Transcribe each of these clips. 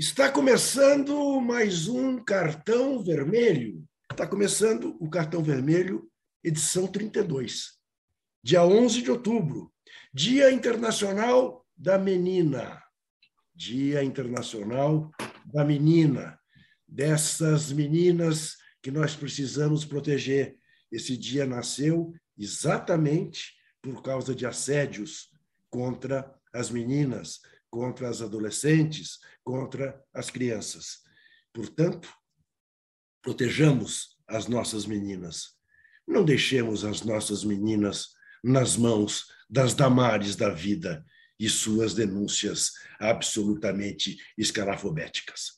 Está começando mais um cartão vermelho. Está começando o cartão vermelho, edição 32, dia 11 de outubro, Dia Internacional da Menina. Dia Internacional da Menina, dessas meninas que nós precisamos proteger. Esse dia nasceu exatamente por causa de assédios contra as meninas, contra as adolescentes, contra as crianças. Portanto, protejamos as nossas meninas. Não deixemos as nossas meninas nas mãos das damares da vida e suas denúncias absolutamente escalafobéticas.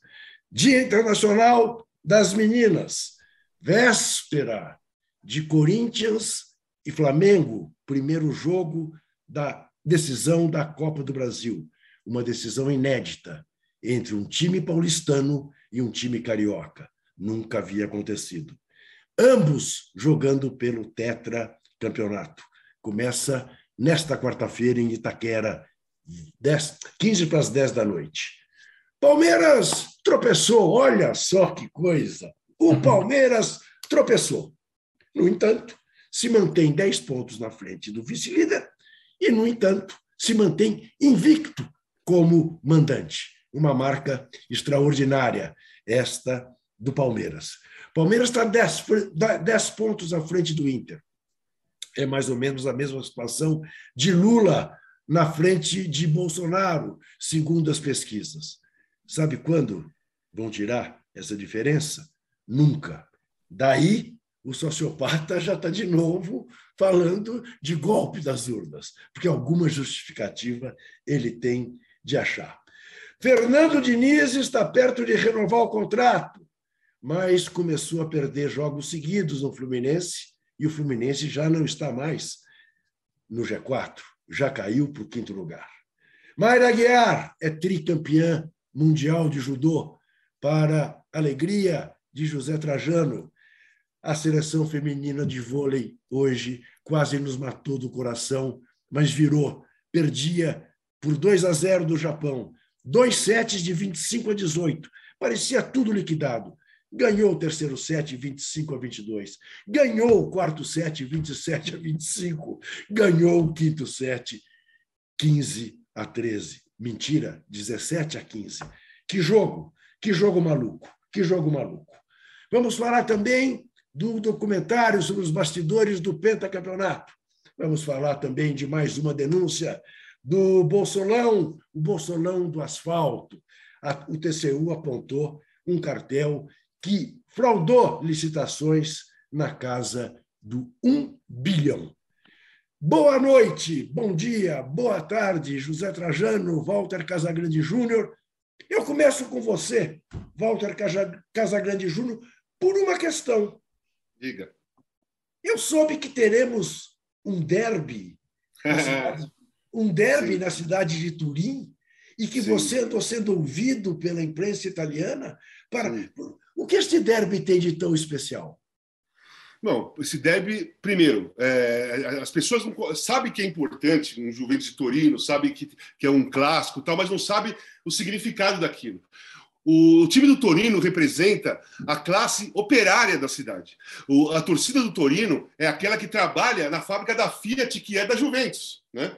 Dia Internacional das Meninas, véspera de Corinthians e Flamengo, primeiro jogo da decisão da Copa do Brasil uma decisão inédita entre um time paulistano e um time carioca. Nunca havia acontecido. Ambos jogando pelo Tetra Campeonato. Começa nesta quarta-feira em Itaquera, 10, 15 para as 10 da noite. Palmeiras tropeçou, olha só que coisa. O uhum. Palmeiras tropeçou. No entanto, se mantém 10 pontos na frente do vice-líder e, no entanto, se mantém invicto como mandante. Uma marca extraordinária, esta do Palmeiras. Palmeiras está 10, pontos à frente do Inter. É mais ou menos a mesma situação de Lula na frente de Bolsonaro, segundo as pesquisas. Sabe quando vão tirar essa diferença? Nunca. Daí, o sociopata já está de novo falando de golpe das urnas, porque alguma justificativa ele tem de achar. Fernando Diniz está perto de renovar o contrato, mas começou a perder jogos seguidos no Fluminense e o Fluminense já não está mais no G4, já caiu para o quinto lugar. Mayra Aguiar é tricampeã mundial de judô, para alegria de José Trajano. A seleção feminina de vôlei hoje quase nos matou do coração, mas virou, perdia por 2 a 0 do Japão. Dois sets de 25 a 18. Parecia tudo liquidado. Ganhou o terceiro set 25 a 22. Ganhou o quarto set 27 a 25. Ganhou o quinto set 15 a 13. Mentira, 17 a 15. Que jogo, que jogo maluco, que jogo maluco. Vamos falar também do documentário sobre os bastidores do pentacampeonato. Vamos falar também de mais uma denúncia do Bolsolão, o Bolsolão do asfalto. O TCU apontou um cartel que fraudou licitações na casa do 1 bilhão. Boa noite, bom dia, boa tarde, José Trajano, Walter Casagrande Júnior. Eu começo com você, Walter Casagrande Júnior, por uma questão. Diga. Eu soube que teremos um derby um derby Sim. na cidade de Turim e que Sim. você andou sendo ouvido pela imprensa italiana para o que este derby tem de tão especial? Bom, esse derby, primeiro, é, as pessoas não, sabem que é importante um Juventus de Torino, sabem que, que é um clássico, tal, mas não sabem o significado daquilo. O, o time do Torino representa a classe operária da cidade. O, a torcida do Torino é aquela que trabalha na fábrica da Fiat, que é da Juventus. Né?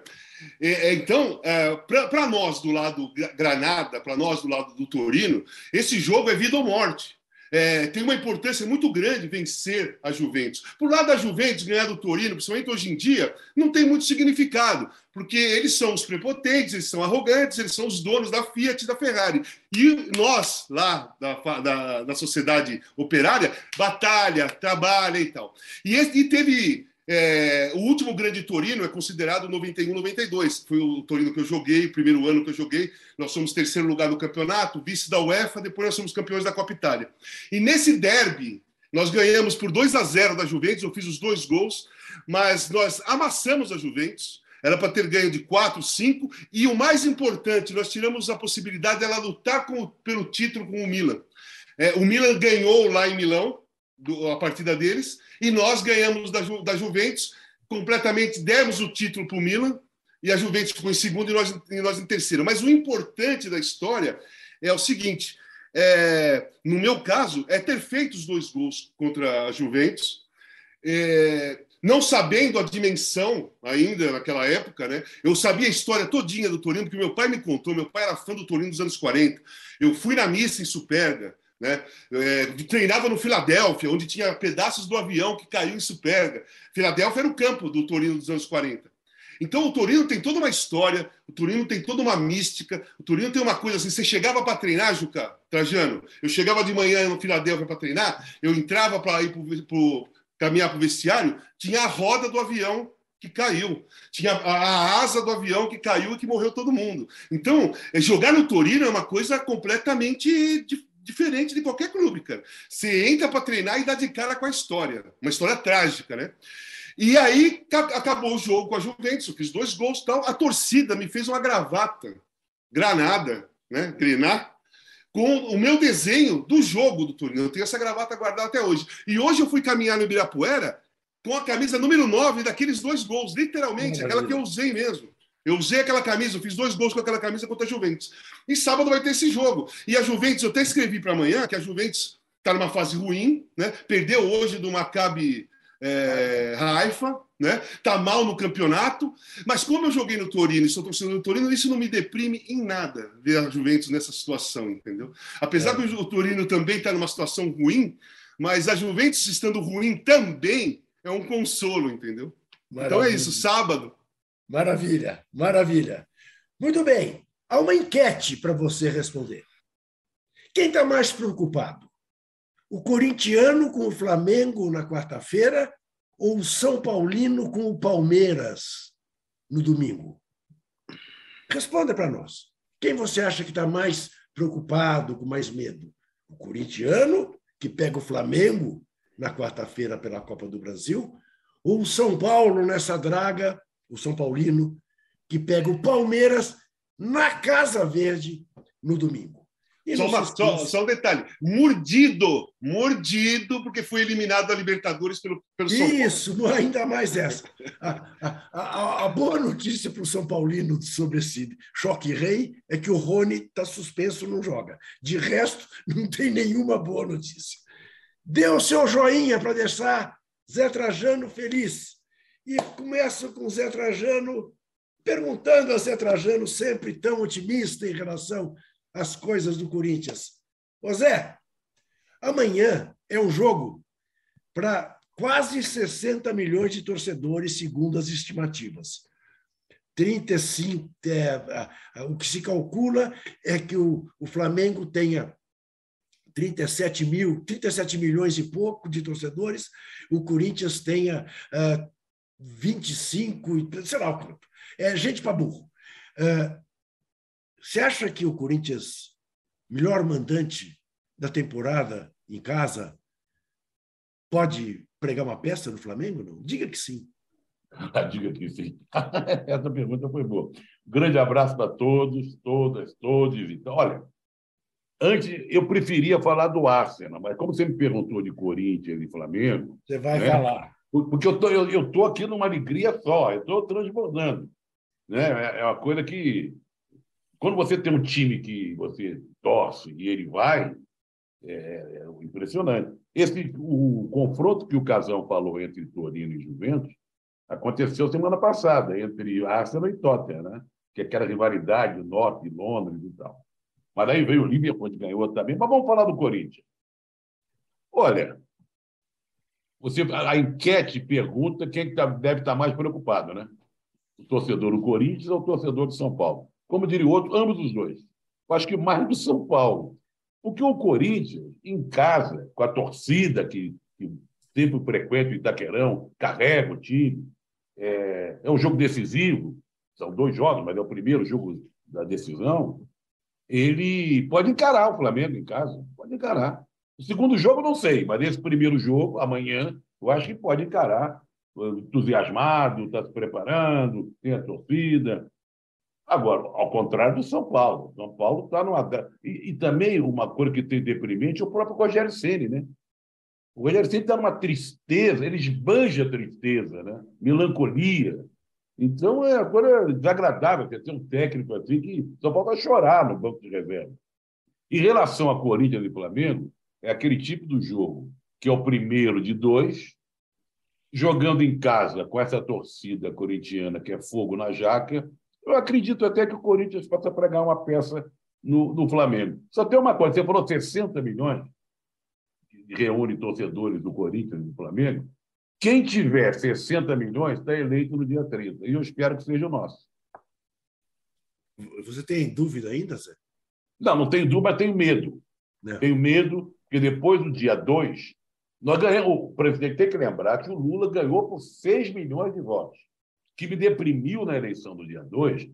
É, é, então, é, para nós do lado Granada, para nós do lado do Torino, esse jogo é vida ou morte. É, tem uma importância muito grande vencer a Juventus. Por lado da Juventus, ganhar do Torino, principalmente hoje em dia, não tem muito significado, porque eles são os prepotentes, eles são arrogantes, eles são os donos da Fiat e da Ferrari. E nós, lá da, da, da sociedade operária, batalha, trabalha e tal. E, e teve é, o último grande Torino é considerado 91-92. Foi o Torino que eu joguei, o primeiro ano que eu joguei. Nós somos terceiro lugar no campeonato, vice da UEFA, depois nós somos campeões da Copa Itália. E nesse derby, nós ganhamos por 2 a 0 da Juventus, eu fiz os dois gols, mas nós amassamos a Juventus. Era para ter ganho de 4, 5, e o mais importante, nós tiramos a possibilidade dela lutar com, pelo título com o Milan. É, o Milan ganhou lá em Milão, do, a partida deles, e nós ganhamos da, Ju, da Juventus, completamente demos o título para o Milan, e a Juventus ficou em segundo e nós, e nós em terceiro. Mas o importante da história é o seguinte: é, no meu caso, é ter feito os dois gols contra a Juventus. É, não sabendo a dimensão ainda naquela época, né? Eu sabia a história todinha do Torino, porque meu pai me contou, meu pai era fã do Torino dos anos 40. Eu fui na missa em Superga, né? É, treinava no Filadélfia, onde tinha pedaços do avião que caiu em Superga. Filadélfia era o campo do Torino dos anos 40. Então o Torino tem toda uma história, o Torino tem toda uma mística, o Torino tem uma coisa assim, você chegava para treinar, Juca, Trajano, eu chegava de manhã no Filadélfia para treinar, eu entrava para ir para caminhar para o vestiário, tinha a roda do avião que caiu, tinha a, asa do avião que caiu e que morreu todo mundo. Então, é, jogar no Torino é uma coisa completamente diferente de qualquer clube, cara. Você entra para treinar e dá de cara com a história, uma história trágica, né? E aí acabou o jogo com a Juventus, eu fiz dois gols tal. A torcida me fez uma gravata, granada, né? Grenar, com o meu desenho do jogo do Torino. Eu tenho essa gravata guardada até hoje. E hoje eu fui caminhar no Ibirapuera com a camisa número 9 daqueles dois gols, literalmente, aquela que eu usei mesmo. Eu usei aquela camisa, eu fiz dois gols com aquela camisa contra a Juventus. E sábado vai ter esse jogo. E a Juventus, eu até escrevi para amanhã que a Juventus está numa fase ruim, né? Perdeu hoje do Maccabi é, Haifa, né? Tá mal no campeonato, mas como eu joguei no Torino e sou torcedor do Torino, isso não me deprime em nada ver a Juventus nessa situação, entendeu? Apesar é. do Torino também estar tá numa situação ruim, mas a Juventus estando ruim também é um consolo, entendeu? Maravilha. Então é isso, sábado. Maravilha, maravilha. Muito bem, há uma enquete para você responder. Quem está mais preocupado? O corintiano com o Flamengo na quarta-feira ou o São Paulino com o Palmeiras no domingo? Responda para nós. Quem você acha que está mais preocupado, com mais medo? O corintiano, que pega o Flamengo na quarta-feira pela Copa do Brasil, ou o São Paulo nessa draga, o São Paulino, que pega o Palmeiras na Casa Verde no domingo? Só, uma, só, só, um detalhe: mordido, mordido, porque foi eliminado da Libertadores pelo, pelo São Paulo. Isso, ainda mais essa. A, a, a, a boa notícia para o São Paulino sobre esse choque rei é que o Rony está suspenso, não joga. De resto, não tem nenhuma boa notícia. Dê o seu joinha para deixar Zé Trajano feliz. E começa com Zé Trajano perguntando a Zé Trajano, sempre tão otimista em relação as coisas do Corinthians. Ô Zé, amanhã é um jogo para quase 60 milhões de torcedores, segundo as estimativas. 35, é, o que se calcula é que o, o Flamengo tenha 37 mil, 37 milhões e pouco de torcedores, o Corinthians tenha uh, 25, sei lá. É gente para burro. Uh, você acha que o Corinthians, melhor mandante da temporada em casa, pode pregar uma peça no Flamengo? Não? Diga que sim. Diga que sim. Essa pergunta foi boa. Grande abraço para todos, todas, todos. Então, olha, antes eu preferia falar do Arsenal, mas como você me perguntou de Corinthians e Flamengo. Você vai né? falar. Porque eu tô, eu, eu tô aqui numa alegria só, eu estou transbordando. Né? É, é uma coisa que quando você tem um time que você torce e ele vai, é, é impressionante. Esse, o confronto que o Casão falou entre Torino e Juventus aconteceu semana passada, entre Arsenal e Tottenham, né? que é aquela rivalidade Norte, Londres e tal. Mas aí veio o Liverpool, que ganhou também. Mas vamos falar do Corinthians. Olha, você, a enquete pergunta quem tá, deve estar mais preocupado, né? O torcedor do Corinthians ou o torcedor de São Paulo? como diria o outro, ambos os dois. Eu acho que mais do São Paulo. Porque o Corinthians, em casa, com a torcida que, que sempre frequenta o Itaquerão, carrega o time, é, é um jogo decisivo, são dois jogos, mas é o primeiro jogo da decisão. Ele pode encarar o Flamengo em casa, pode encarar. O segundo jogo, não sei, mas esse primeiro jogo, amanhã, eu acho que pode encarar. Entusiasmado, está se preparando, tem a torcida, Agora, ao contrário do São Paulo. São Paulo está numa. E, e, também uma coisa que tem deprimente é o próprio Rogério Ceni, né? O Rogério Ceni está numa tristeza, ele esbanja tristeza, né? melancolia. Então é uma coisa desagradável ter um técnico assim que Paulo vai chorar no banco de reserva. Em relação a Corinthians e Flamengo, é aquele tipo do jogo que é o primeiro de dois, jogando em casa com essa torcida corintiana que é fogo na jaca. Eu acredito até que o Corinthians possa pregar uma peça no, no Flamengo. Só tem uma coisa: você falou 60 milhões, que reúne torcedores do Corinthians e do Flamengo. Quem tiver 60 milhões está eleito no dia 30. E eu espero que seja o nosso. Você tem dúvida ainda, Zé? Não, não tenho dúvida, mas tenho medo. É. Tenho medo, porque depois do dia 2, nós ganhamos. O presidente tem que lembrar que o Lula ganhou por 6 milhões de votos. O que me deprimiu na eleição do dia 2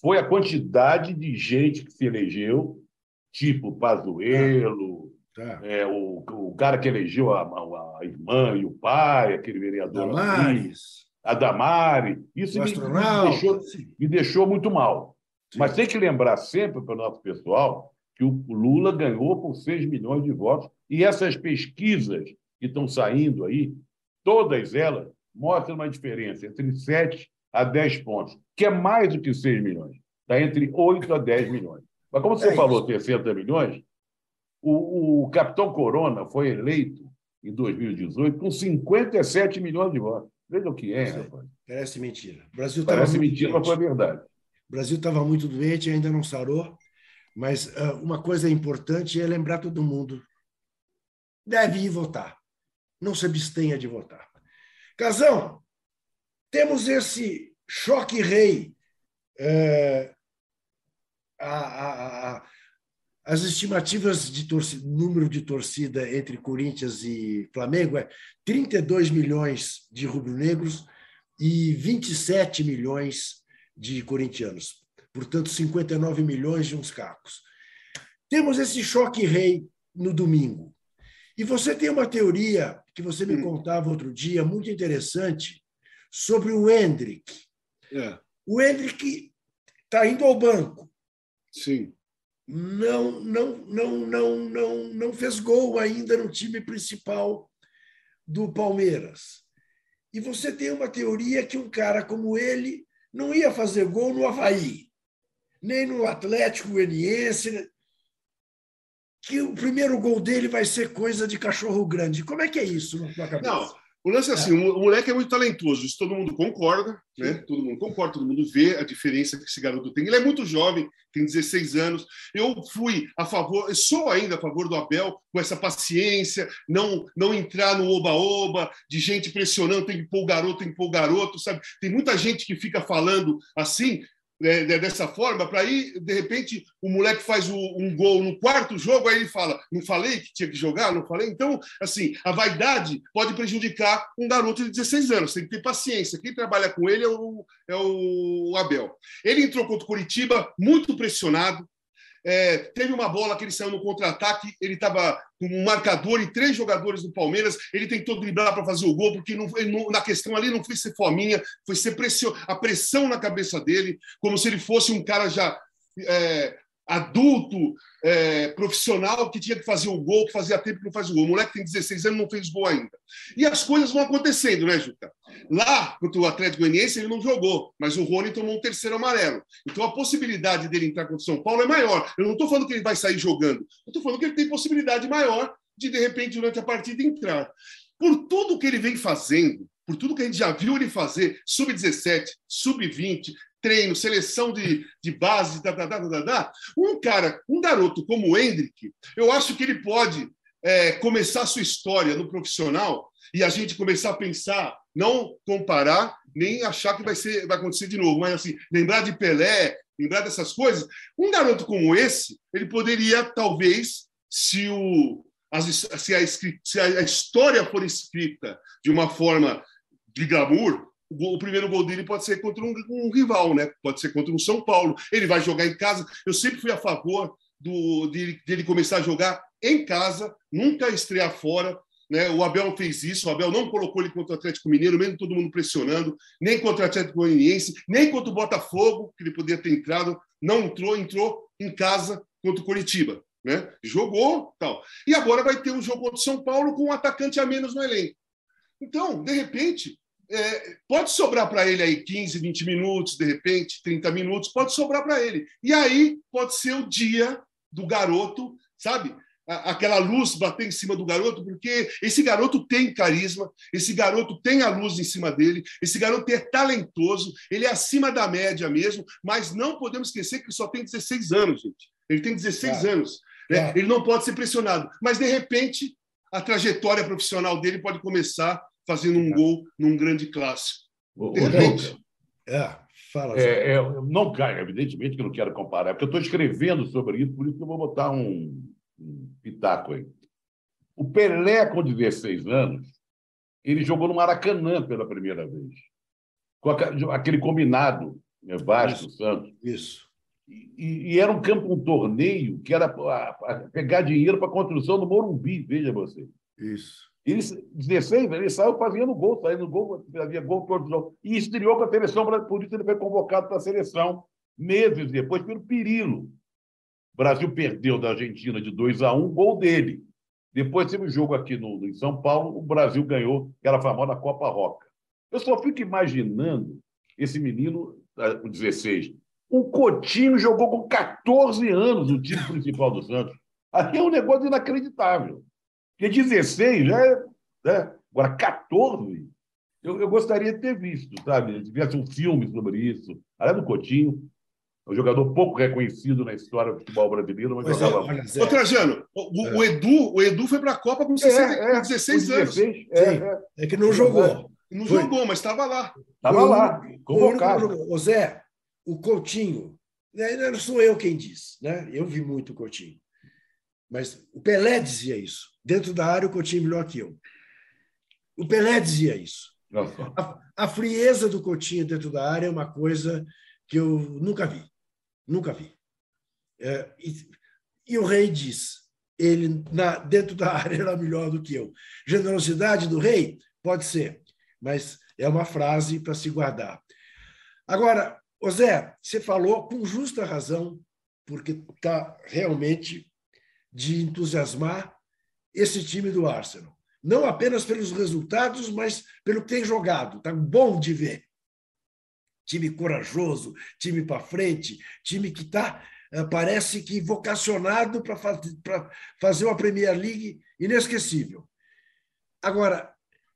foi a quantidade de gente que se elegeu, tipo Pazuello, tá. é, o, o cara que elegeu a, a, a, irmã e o pai, aquele vereador. Damares. a Damari. Isso me, me, deixou, me deixou muito mal. Sim. Mas tem que lembrar sempre para o nosso pessoal que o Lula ganhou por 6 milhões de votos e essas pesquisas que estão saindo aí, todas elas mostram uma diferença entre 7 a 10 pontos, que é mais do que 6 milhões. Está entre 8 a 10 milhões. Mas como você é falou, 60 milhões, o, o capitão Corona foi eleito em 2018 com 57 milhões de votos. Veja o que é, rapaz. Parece mentira. O Brasil Parece mentira, mas foi verdade. O Brasil estava muito doente, ainda não sarou. Mas uh, uma coisa importante é lembrar todo mundo: deve ir votar. Não se abstenha de votar. Casão, temos esse choque rei. É, a, a, a, as estimativas de torcida, número de torcida entre Corinthians e Flamengo é 32 milhões de rubro-negros e 27 milhões de corintianos. Portanto, 59 milhões de uns cacos. Temos esse choque rei no domingo. E você tem uma teoria que você me contava outro dia, muito interessante, sobre o Hendrick. É. O Hendrick está indo ao banco. Sim. Não, não, não, não, não, não fez gol ainda no time principal do Palmeiras. E você tem uma teoria que um cara como ele não ia fazer gol no Havaí, nem no Atlético Goianiense, que o primeiro gol dele vai ser coisa de cachorro grande. Como é que é isso na tua cabeça? Não, o lance é assim, o moleque é muito talentoso, isso todo mundo concorda, né? Todo mundo concorda, todo mundo vê a diferença que esse garoto tem. Ele é muito jovem, tem 16 anos. Eu fui a favor, sou ainda a favor do Abel com essa paciência, não não entrar no oba-oba, de gente pressionando, tem que pôr o garoto, tem que pôr o garoto, sabe? Tem muita gente que fica falando assim, é, dessa forma, para aí, de repente, o moleque faz um gol no quarto jogo, aí ele fala: Não falei que tinha que jogar? Não falei? Então, assim, a vaidade pode prejudicar um garoto de 16 anos, tem que ter paciência. Quem trabalha com ele é o, é o Abel. Ele entrou contra o Curitiba muito pressionado, é, teve uma bola que ele saiu no contra-ataque, ele estava com um marcador e três jogadores do Palmeiras, ele tentou driblar para fazer o gol, porque não, não, na questão ali não foi ser fominha, foi ser pressão, a pressão na cabeça dele, como se ele fosse um cara já é, adulto, é, profissional, que tinha que fazer o gol, que fazia tempo que não faz o gol. O moleque tem 16 anos não fez gol ainda. E as coisas vão acontecendo, né, Juca? Lá, contra o Atlético Goianiense, ele não jogou, mas o Rony tomou um terceiro amarelo. Então a possibilidade dele entrar contra o São Paulo é maior. Eu não estou falando que ele vai sair jogando, eu estou falando que ele tem possibilidade maior de, de repente, durante a partida, entrar. Por tudo que ele vem fazendo, por tudo que a gente já viu ele fazer, sub-17, sub-20, treino, seleção de, de base, da, da, da, da, da, um cara, um garoto como o Hendrick, eu acho que ele pode é, começar sua história no profissional e a gente começar a pensar, não comparar, nem achar que vai, ser, vai acontecer de novo, mas assim, lembrar de Pelé, lembrar dessas coisas. Um garoto como esse, ele poderia, talvez, se, o, as, se, a, se a história for escrita de uma forma de glamour, o primeiro gol dele pode ser contra um, um, rival, né? Pode ser contra um São Paulo. Ele vai jogar em casa. Eu sempre fui a favor do, de, de ele começar a jogar em casa, nunca estrear fora. Né? O Abel fez isso, o Abel não colocou ele contra o Atlético Mineiro, mesmo todo mundo pressionando, nem contra o Atlético Goianiense, nem contra o Botafogo, que ele podia ter entrado, não entrou, entrou em casa contra o Curitiba. Né? Jogou tal. E agora vai ter um jogo contra o São Paulo com um atacante a menos no elenco. Então, de repente, é, pode sobrar para ele aí 15, 20 minutos, de repente, 30 minutos, pode sobrar para ele. E aí pode ser o dia do garoto, sabe? aquela luz bater em cima do garoto, porque esse garoto tem carisma, esse garoto tem a luz em cima dele, esse garoto é talentoso, ele é acima da média mesmo, mas não podemos esquecer que só tem 16 anos, gente. Ele tem 16 é. anos. Né? É. Ele não pode ser pressionado. Mas, de repente, a trajetória profissional dele pode começar fazendo um gol num grande clássico. De repente. É. Fala, é, é, não cai, evidentemente que eu não quero comparar, porque eu estou escrevendo sobre isso, por isso que eu vou botar um, um pitaco aí. O Pelé, com 16 anos, ele jogou no Maracanã pela primeira vez. Com aquele combinado, né, Vasco, isso, Santos. Isso. E, e, era um campo, um torneio que era para pegar dinheiro para a construção do Morumbi, veja você. Isso. Ele, 16, ele saiu fazendo gol, saindo gol, havia gol todo jogo. E estreou com a seleção, por isso ele foi convocado para a seleção meses depois pelo Pirilo. O Brasil perdeu da Argentina de 2 a 1, gol dele. Depois teve um jogo aqui no, em São Paulo, o Brasil ganhou, que era a famosa Copa Roca. Eu só fico imaginando esse menino, ah, com 16. O Coutinho jogou com 14 anos no time principal do Santos. Aqui é um negócio inacreditável. Porque 16 já é. Né? Agora, 14, eu, eu, gostaria de ter visto, sabe? Se tivesse um filme sobre isso. Além do Coutinho, um jogador pouco reconhecido na história do futebol brasileiro, mas pois jogava é, Ô, Trajano, o, é. o, Edu, o Edu foi para a Copa com, 60, é, é, 16 16 anos. É, é, é, que não jogou. Não foi. jogou, mas estava lá. Estava lá, convocado. O Zé, o Coutinho, né, não sou eu quem diz, né? eu vi muito o Coutinho, mas o Pelé dizia isso. Dentro da área, o Coutinho é melhor que eu. O Pelé dizia isso. A, a frieza do Coutinho dentro da área é uma coisa que eu nunca vi. Nunca vi. É, e, e, o rei diz, ele na, dentro da área era melhor do que eu. Generosidade do rei? Pode ser, mas é uma frase para se guardar. Agora, Zé, você falou com justa razão, porque está realmente de entusiasmar esse time do Arsenal. Não apenas pelos resultados, mas pelo que tem jogado. Está bom de ver. Time corajoso, time para frente, time que está, eh, parece que vocacionado para fazer uma Premier League inesquecível. Agora,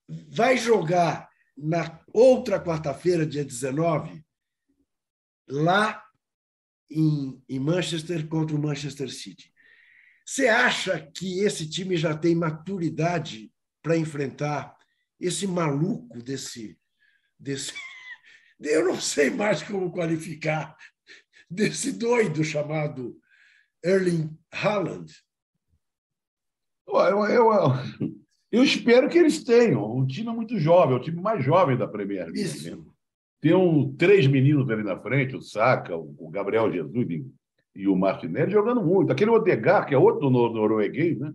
vai jogar na outra quarta-feira, dia 19, lá em, em Manchester contra o Manchester City. Você acha que esse time já tem maturidade para enfrentar esse maluco desse, desse. Eu não sei mais como qualificar, desse doido chamado Erling Haaland? Eu, eu, eu, espero que eles tenham. Um time muito jovem, é o time mais jovem da Premier League. Isso. Tem um, três meninos ali na frente, o Saka, o Gabriel Jesus e o Martinelli, jogando muito. Aquele Odegar, que é outro norueguês, né?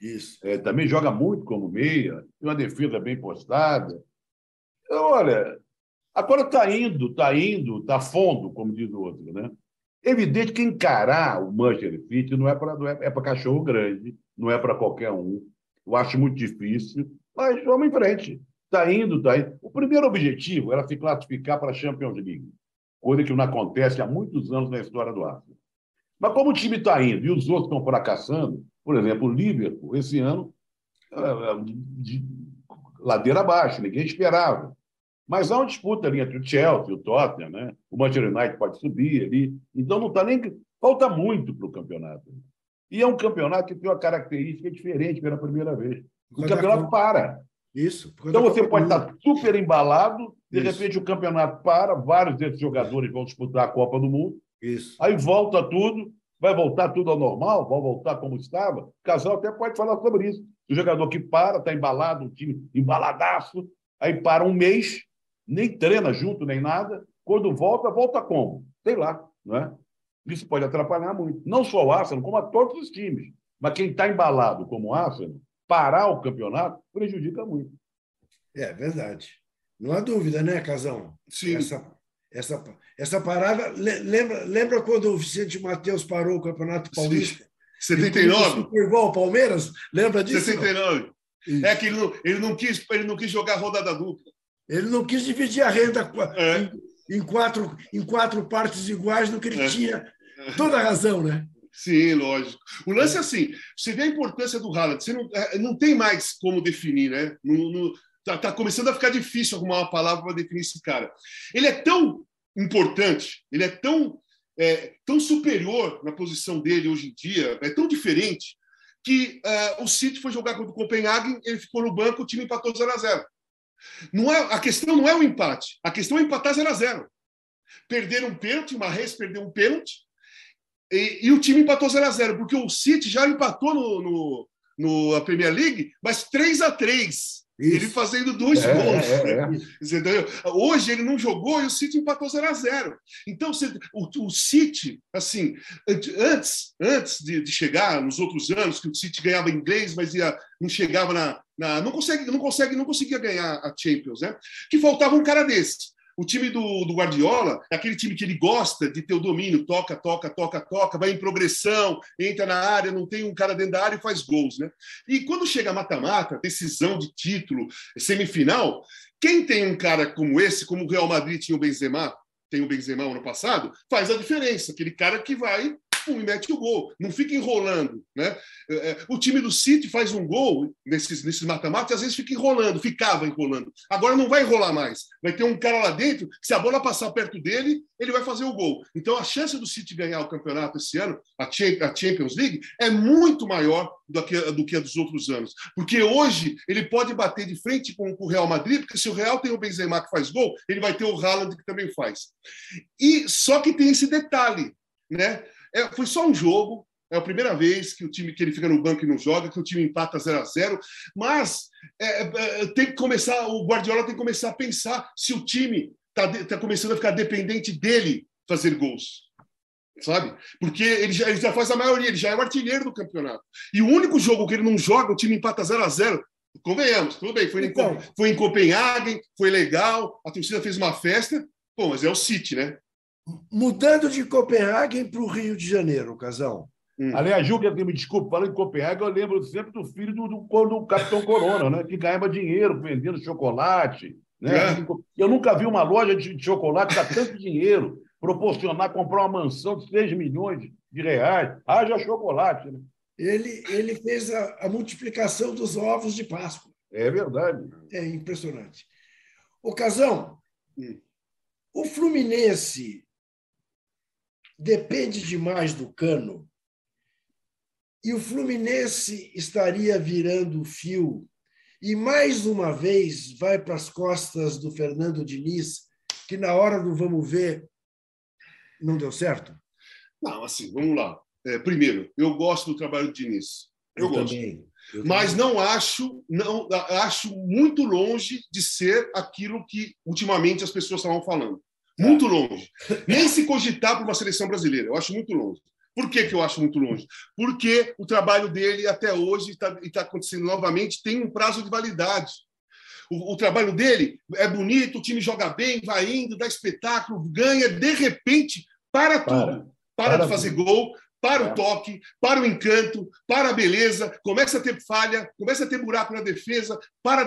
Isso. É, também joga muito como meia, tem uma defesa bem postada. Então, olha, agora está indo, está indo, está fundo, como diz o outro, né? Evidente que encarar o Manchester City não é para é, é cachorro grande, não é para qualquer um. Eu acho muito difícil, mas vamos em frente. Está indo, está indo. O primeiro objetivo era se classificar para a Champions League, coisa que não acontece há muitos anos na história do Arsenal. Mas como o time está indo e os outros estão fracassando, por exemplo, o Liverpool, esse ano, é, é, de ladeira abaixo, ninguém esperava. Mas há uma disputa ali entre o Chelsea e o Tottenham, né? O Manchester United pode subir ali. Então não está nem. Falta muito para o campeonato. E é um campeonato que tem uma característica diferente pela primeira vez. O campeonato para. Isso. Então você pode estar super embalado, de Isso. repente o campeonato para, vários desses jogadores vão disputar a Copa do Mundo. Isso. Aí volta tudo, vai voltar tudo ao normal, vai voltar como estava. O casal até pode falar sobre isso. O jogador que para, está embalado, um time embaladaço, aí para um mês, nem treina junto, nem nada. Quando volta, volta como? Sei lá, não é? Isso pode atrapalhar muito. Não só o Arsenal, como a todos os times. Mas quem está embalado como o Arsenal, parar o campeonato prejudica muito. É verdade. Não há dúvida, né, Casão? Sim. Essa, essa, essa parada. Lembra, lembra quando o Vicente Matheus parou o Campeonato Paulista? Sim. 79. Foi igual ao Palmeiras? Lembra disso? 69. Não? É que ele não, ele, não quis, ele não quis jogar rodada dupla. Ele não quis dividir a renda é. em, em, quatro, em quatro partes iguais no que ele é. tinha. Toda a razão, né? Sim, lógico. O lance é assim: você vê a importância do Haaland, você não, é, não tem mais como definir, né? No, no, tá, tá começando a ficar difícil arrumar uma palavra para definir esse cara. Ele é tão importante, ele é tão, é, tão superior na posição dele hoje em dia, é tão diferente, que uh, o City foi jogar contra o Copenhagen, ele ficou no banco, o time empatou 0 a 0 não é, A questão não é o empate, a questão é empatar 0 a 0 Perderam um pênalti, o Marres perdeu um pênalti, e, e, o time empatou 0 a 0 porque o City já empatou no, no, no a Premier League, mas 3 a 3 isso. Ele fazendo dois é, gols. É, é. Né? Hoje ele não jogou e o City empatou 0 a 0 Então, o, o City, assim, antes, antes de, de, chegar nos outros anos, que o City ganhava inglês, mas ia, não chegava na. na não, consegue, não, consegue, não conseguia ganhar a Champions, né? Que faltava um cara desse. O time do, do, Guardiola é aquele time que ele gosta de ter o domínio, toca, toca, toca, toca, vai em progressão, entra na área, não tem um cara dentro da área e faz gols, né? E quando chega mata-mata, decisão de título, semifinal, quem tem um cara como esse, como o Real Madrid tinha o Benzema, tem o Benzema ano passado, faz a diferença. Aquele cara que vai pum, e mete o gol. Não fica enrolando. Né? É, é, o time do City faz um gol nesses, nesses mata-mata e às vezes fica enrolando, ficava enrolando. Agora não vai enrolar mais. Vai ter um cara lá dentro se a bola passar perto dele, ele vai fazer o gol. Então a chance do City ganhar o campeonato esse ano, a Champions League, é muito maior do que, do que a dos outros anos. Porque hoje ele pode bater de frente com, com o Real Madrid, porque se o Real tem o Benzema que faz gol, ele vai ter o Haaland que também faz. E só que tem esse detalhe, né? É, foi só um jogo, é a primeira vez que o time que ele fica no banco e não joga, que o time empata 0 a 0 mas é, é, tem que começar, o Guardiola tem que começar a pensar se o time está tá começando a ficar dependente dele fazer gols. Sabe? Porque ele já, ele já faz a maioria, ele já é o artilheiro do campeonato. E o único jogo que ele não joga, o time empata 0 a 0 Convenhamos, tudo bem, foi, então, em, foi em Copenhague, foi legal, a torcida fez uma festa, pô, mas é o City, né? Mudando de Copenhague para o Rio de Janeiro, Casão. Hum. Aliás, Ju, que me desculpe, falando em Copenhague, eu lembro sempre do filho do, do, do Capitão Corona, né? que ganhava dinheiro vendendo chocolate. Né? É. Eu nunca vi uma loja de chocolate dar tanto dinheiro, proporcionar, comprar uma mansão de 6 milhões de reais. Haja chocolate. Né? Ele, ele fez a, a multiplicação dos ovos de Páscoa. É verdade. É impressionante. O Casão, hum. o Fluminense depende demais do Cano e o Fluminense estaria virando o fio e mais uma vez vai para as costas do Fernando Diniz, que na hora do vamos ver não deu certo? Não, assim, vamos lá. É, primeiro, eu gosto do trabalho do Diniz. Eu, eu gosto. Também. Eu mas também. não acho, não acho muito longe de ser aquilo que ultimamente as pessoas estavam falando. Muito longe. Nem se cogitar para uma seleção brasileira. Eu acho muito longe. Por que, que eu acho muito longe? Porque o trabalho dele até hoje está tá acontecendo novamente, tem um prazo de validade. O, o, trabalho dele é bonito, o time joga bem, vai indo, dá espetáculo, ganha, de repente, para, para tudo. Para, para de fazer gol, para o é. toque, para o encanto, para a beleza, começa a ter falha, começa a ter buraco na defesa, para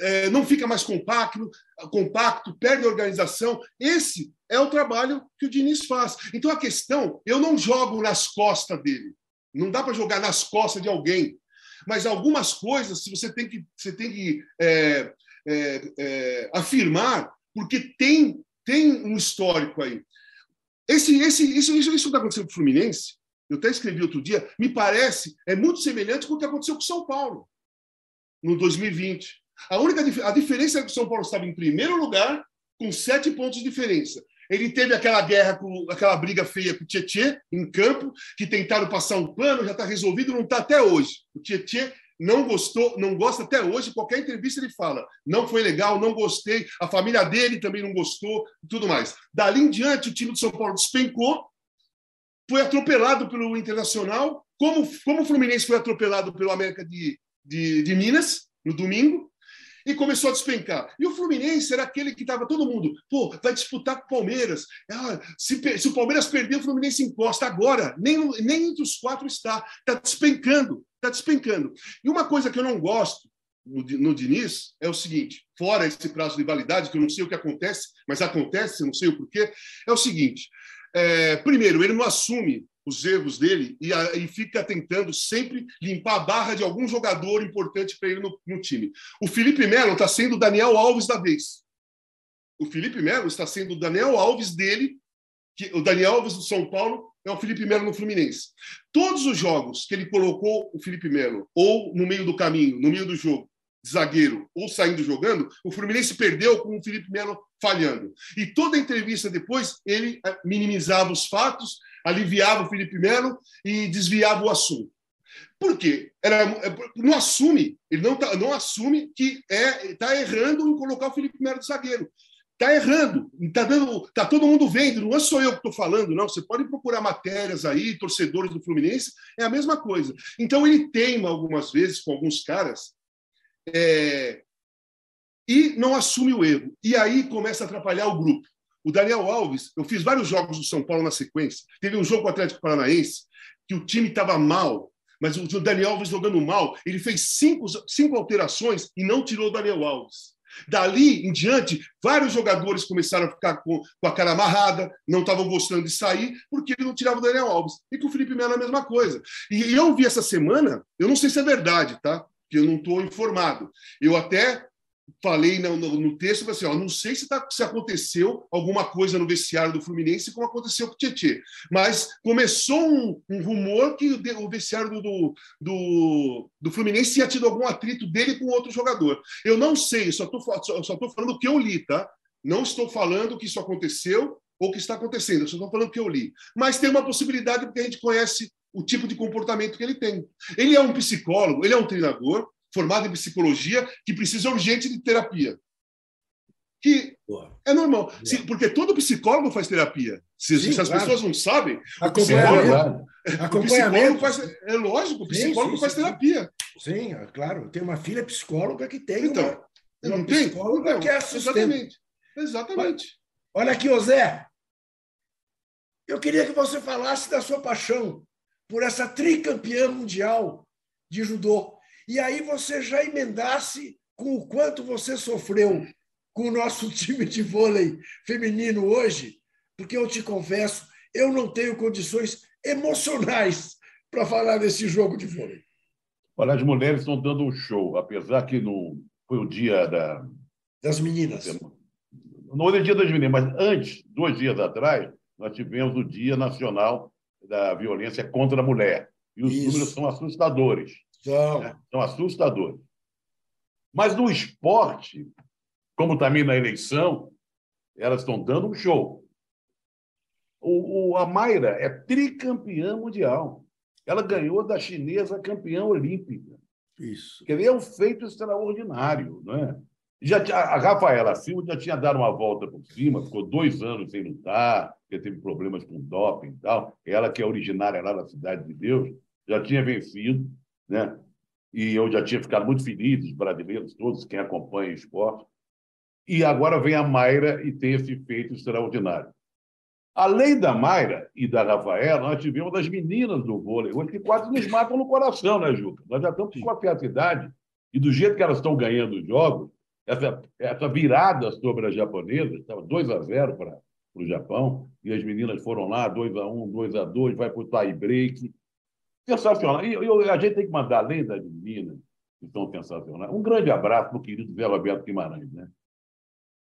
é, não fica mais compacto, compacto, perde a organização. Esse é o trabalho que o Diniz faz. Então a questão, eu não jogo nas costas dele. Não dá para jogar nas costas de alguém. Mas algumas coisas você tem que, você tem que é, é, é afirmar, porque tem, tem um histórico aí. Esse, esse, isso isso isso está acontecendo com o Fluminense, eu até escrevi outro dia, me parece, é muito semelhante com o que aconteceu com o São Paulo no 2020. A única a diferença é que o São Paulo estava em primeiro lugar, com sete pontos de diferença. Ele teve aquela guerra, com aquela briga feia com o Tietchan em campo, que tentaram passar um pano, já está resolvido, não está até hoje. O Tietchan não gostou, não gosta até hoje. Qualquer entrevista ele fala: não foi legal, não gostei. A família dele também não gostou, tudo mais. Dali em diante, o time de São Paulo despencou, foi atropelado pelo Internacional, como, como o Fluminense foi atropelado pelo América de, de, de Minas no domingo e começou a despencar. E o Fluminense era aquele que estava todo mundo, pô, vai disputar com o Palmeiras. Ah, se, se, o Palmeiras perder, o Fluminense encosta. Agora, nem, nem entre os quatro está. Está despencando, está despencando. E uma coisa que eu não gosto no, no Diniz é o seguinte: fora esse prazo de validade, que eu não sei o que acontece, mas acontece, eu não sei o porquê, é o seguinte. É, primeiro, ele não assume os erros dele e, a, e, fica tentando sempre limpar a barra de algum jogador importante para ele no, no, time. O Felipe Melo está sendo o Daniel Alves da vez. O Felipe Melo está sendo o Daniel Alves dele, que o Daniel Alves do São Paulo é o Felipe Melo no Fluminense. Todos os jogos que ele colocou o Felipe Melo, ou no meio do caminho, no meio do jogo, zagueiro, ou saindo jogando, o Fluminense perdeu com o Felipe Melo falhando. E toda entrevista depois, ele eh, minimizava os fatos, aliviava o Felipe Melo e desviava o assunto. Por quê? Era, é, não assume, ele não, tá, não assume que está é, tá errando em colocar o Felipe Melo de zagueiro. Está errando, está tá todo mundo vendo, não é só eu que estou falando, não. Você pode procurar matérias aí, torcedores do Fluminense, é a mesma coisa. Então ele teima algumas vezes com alguns caras é, e não assume o erro. E aí começa a atrapalhar o grupo. O Daniel Alves, eu fiz vários jogos do São Paulo na sequência. Teve um jogo com o Atlético Paranaense que o time estava mal, mas o Daniel Alves jogando mal, ele fez cinco, cinco alterações e não tirou o Daniel Alves. Dali em diante, vários jogadores começaram a ficar com, com a cara amarrada, não estavam gostando de sair, porque ele não tirava o Daniel Alves. E com o Felipe Melo a mesma coisa. E, eu vi essa semana, eu não sei se é verdade, tá? Que eu não estou informado. Eu até falei no, no, no texto, assim, ó, não sei se, tá, se aconteceu alguma coisa no vestiário do Fluminense como aconteceu com o Tietchan, mas começou um, um rumor que o, o vestiário do, do, do, Fluminense tinha tido algum atrito dele com outro jogador. Eu não sei, só estou só, só falando o que eu li, tá? Não estou falando que isso aconteceu ou que está acontecendo, eu só estou falando o que eu li. Mas tem uma possibilidade porque a gente conhece o tipo de comportamento que ele tem. Ele é um psicólogo, ele é um treinador, formado em psicologia que precisa urgente de terapia. Que Boa. é normal, Se, porque todo psicólogo faz terapia. Se, Sim, se as claro. pessoas não sabem, o psicólogo, faz, é lógico, o psicólogo sim, sim, faz terapia. Sim, é claro. Tem uma filha psicóloga que tem então, uma, uma não psicóloga tem? que é assistente. Exatamente. Exatamente. Olha aqui, José. Eu queria que você falasse da sua paixão por essa tricampeã mundial de judô e aí você já emendasse com o quanto você sofreu com o nosso time de vôlei feminino hoje, porque eu te confesso, eu não tenho condições emocionais para falar desse jogo de vôlei. Olha, as mulheres estão dando um show, apesar que no, foi o dia da... das meninas. Não é o dia das meninas, mas antes, dois dias atrás, nós tivemos o Dia Nacional da Violência contra a Mulher. E os Isso. números são assustadores. São. Né? São assustadores. Mas no esporte, como também na eleição, elas estão dando um show. O, o, a Mayra é tricampeã mundial. Ela ganhou da chinesa campeã olímpica. Isso. Quer dizer, é um feito extraordinário. Né? Já, a Rafaela Silva já tinha dado uma volta por cima, ficou dois anos sem lutar, porque teve problemas com doping e tal. Ela, que é originária lá da Cidade de Deus, já tinha vencido né? E eu já tinha ficado muito feliz, os brasileiros todos, quem acompanha o esporte. E agora vem a Mayra e tem esse feito extraordinário. Além da Mayra e da Rafaela, nós tivemos das meninas do vôlei, hoje que quase nos matam no coração, né, Juca? Nós já estamos com a certa idade e do jeito que elas estão ganhando os jogos, essa, essa virada sobre as japonesas, estava 2 a 0 para o Japão, e as meninas foram lá, 2 a 1 2 a 2 vai para o tie break, Sensacional. E, e a gente tem que mandar, além das meninas, que são sensacionais, um grande abraço para o querido Zé Roberto Guimarães, né?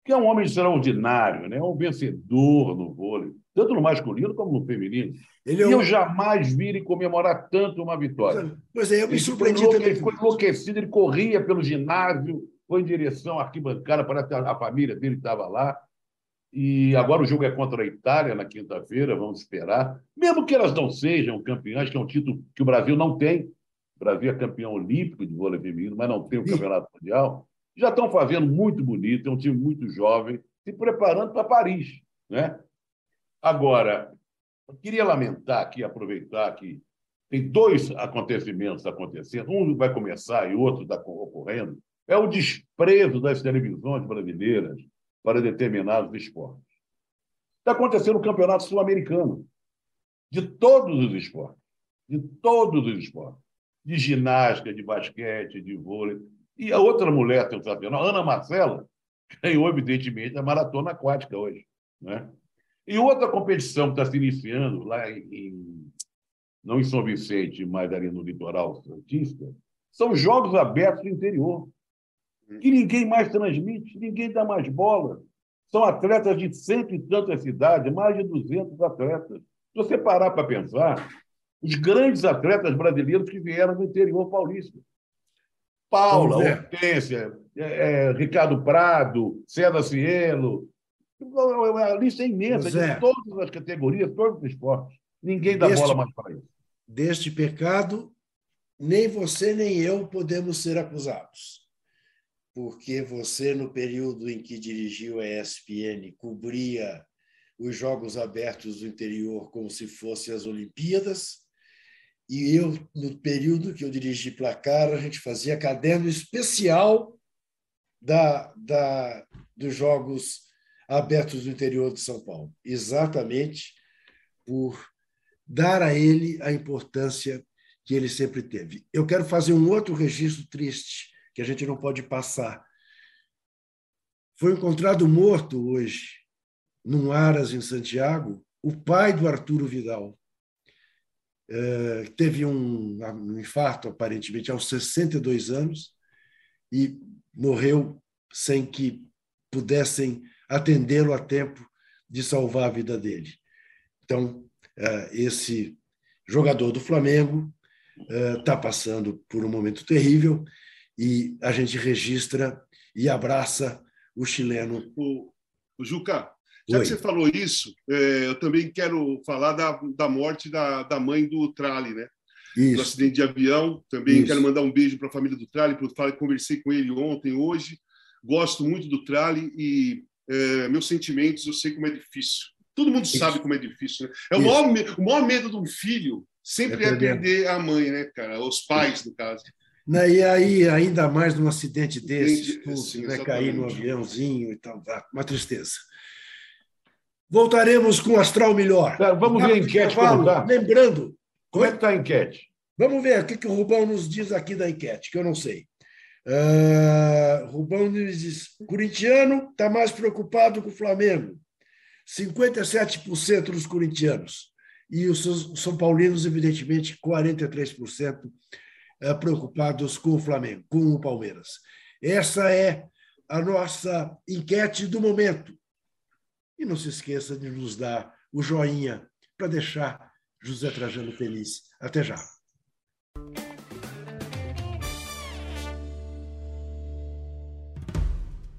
que é um homem extraordinário, né? um vencedor no vôlei, tanto no masculino como no feminino. Ele é um... E eu jamais vi ele comemorar tanto uma vitória. Pois é, eu me surpreendi também. Ele ficou enlouquecido, ele corria pelo ginásio, foi em direção à arquibancada, parece que a família dele estava lá. E agora o jogo é contra a Itália na quinta-feira, vamos esperar. Mesmo que elas não sejam campeãs, que é um título que o Brasil não tem. O Brasil é campeão olímpico de vôlei feminino, mas não tem o campeonato mundial. Já estão fazendo muito bonito, é um time muito jovem, se preparando para Paris. Né? Agora, eu queria lamentar aqui, aproveitar que tem dois acontecimentos acontecendo, um vai começar e outro está ocorrendo. É o desprezo das televisões brasileiras para determinados esportes. Está acontecendo no Campeonato Sul-Americano, de todos os esportes, de todos os esportes, de ginástica, de basquete, de vôlei. E a outra mulher sensacional, Ana Marcela, ganhou, evidentemente, a maratona aquática hoje. Né? E outra competição que está se iniciando lá em, não em São Vicente, mas ali no litoral santista, são jogos abertos no interior, que ninguém mais transmite, ninguém dá mais bola. São atletas de cento e tantas cidades, mais de 200 atletas. Se você parar para pensar, os grandes atletas brasileiros que vieram do interior paulista. Paula, Hortência, é, é, Ricardo Prado, César Cielo. A lista é imensa, de todas as categorias, todos os esportes. Ninguém dá deste, bola mais para isso. Deste pecado, nem você nem eu podemos ser acusados. Porque você, no período em que dirigiu a ESPN, cobria os Jogos Abertos do Interior como se fossem as Olimpíadas, e eu, no período que eu dirigi Placar, a gente fazia caderno especial da, da, dos Jogos Abertos do Interior de São Paulo, exatamente por dar a ele a importância que ele sempre teve. Eu quero fazer um outro registro triste que a gente não pode passar. Foi encontrado morto hoje, num Aras, em Santiago, o pai do Arturo Vidal. Eh, teve um, um infarto, aparentemente, aos 62 anos e morreu sem que pudessem atendê-lo a tempo de salvar a vida dele. Então, eh, esse jogador do Flamengo está eh, passando por um momento terrível e a gente registra e abraça o chileno. O, o Juca, já Oi. que você falou isso, é, eu também quero falar da, da morte da, da mãe do Trali, né? Isso. Do acidente de avião. Também isso. quero mandar um beijo para a família do Trali, porque conversei com ele ontem, hoje. Gosto muito do Trali e é, meus sentimentos, eu sei como é difícil. Todo mundo isso. sabe como é difícil, né? É o maior, o maior medo de um filho sempre é, é perder a mãe, né, cara? Os pais, no caso. E aí, ainda mais num acidente desse, tudo, né? cair no aviãozinho e tal, tá? uma tristeza. Voltaremos com o Astral Melhor. Tá, vamos ver a enquete tá. Lembrando. Como é que está a enquete? Vamos ver o que, que o Rubão nos diz aqui da enquete, que eu não sei. Uh, Rubão nos diz: corintiano está mais preocupado com o Flamengo. 57% dos corintianos. E os São Paulinos, evidentemente, 43% eh, preocupados com o Flamengo, com o Palmeiras. Essa é a nossa enquete do momento. E não se esqueça de nos dar o joinha para deixar José Trajano feliz. Até já.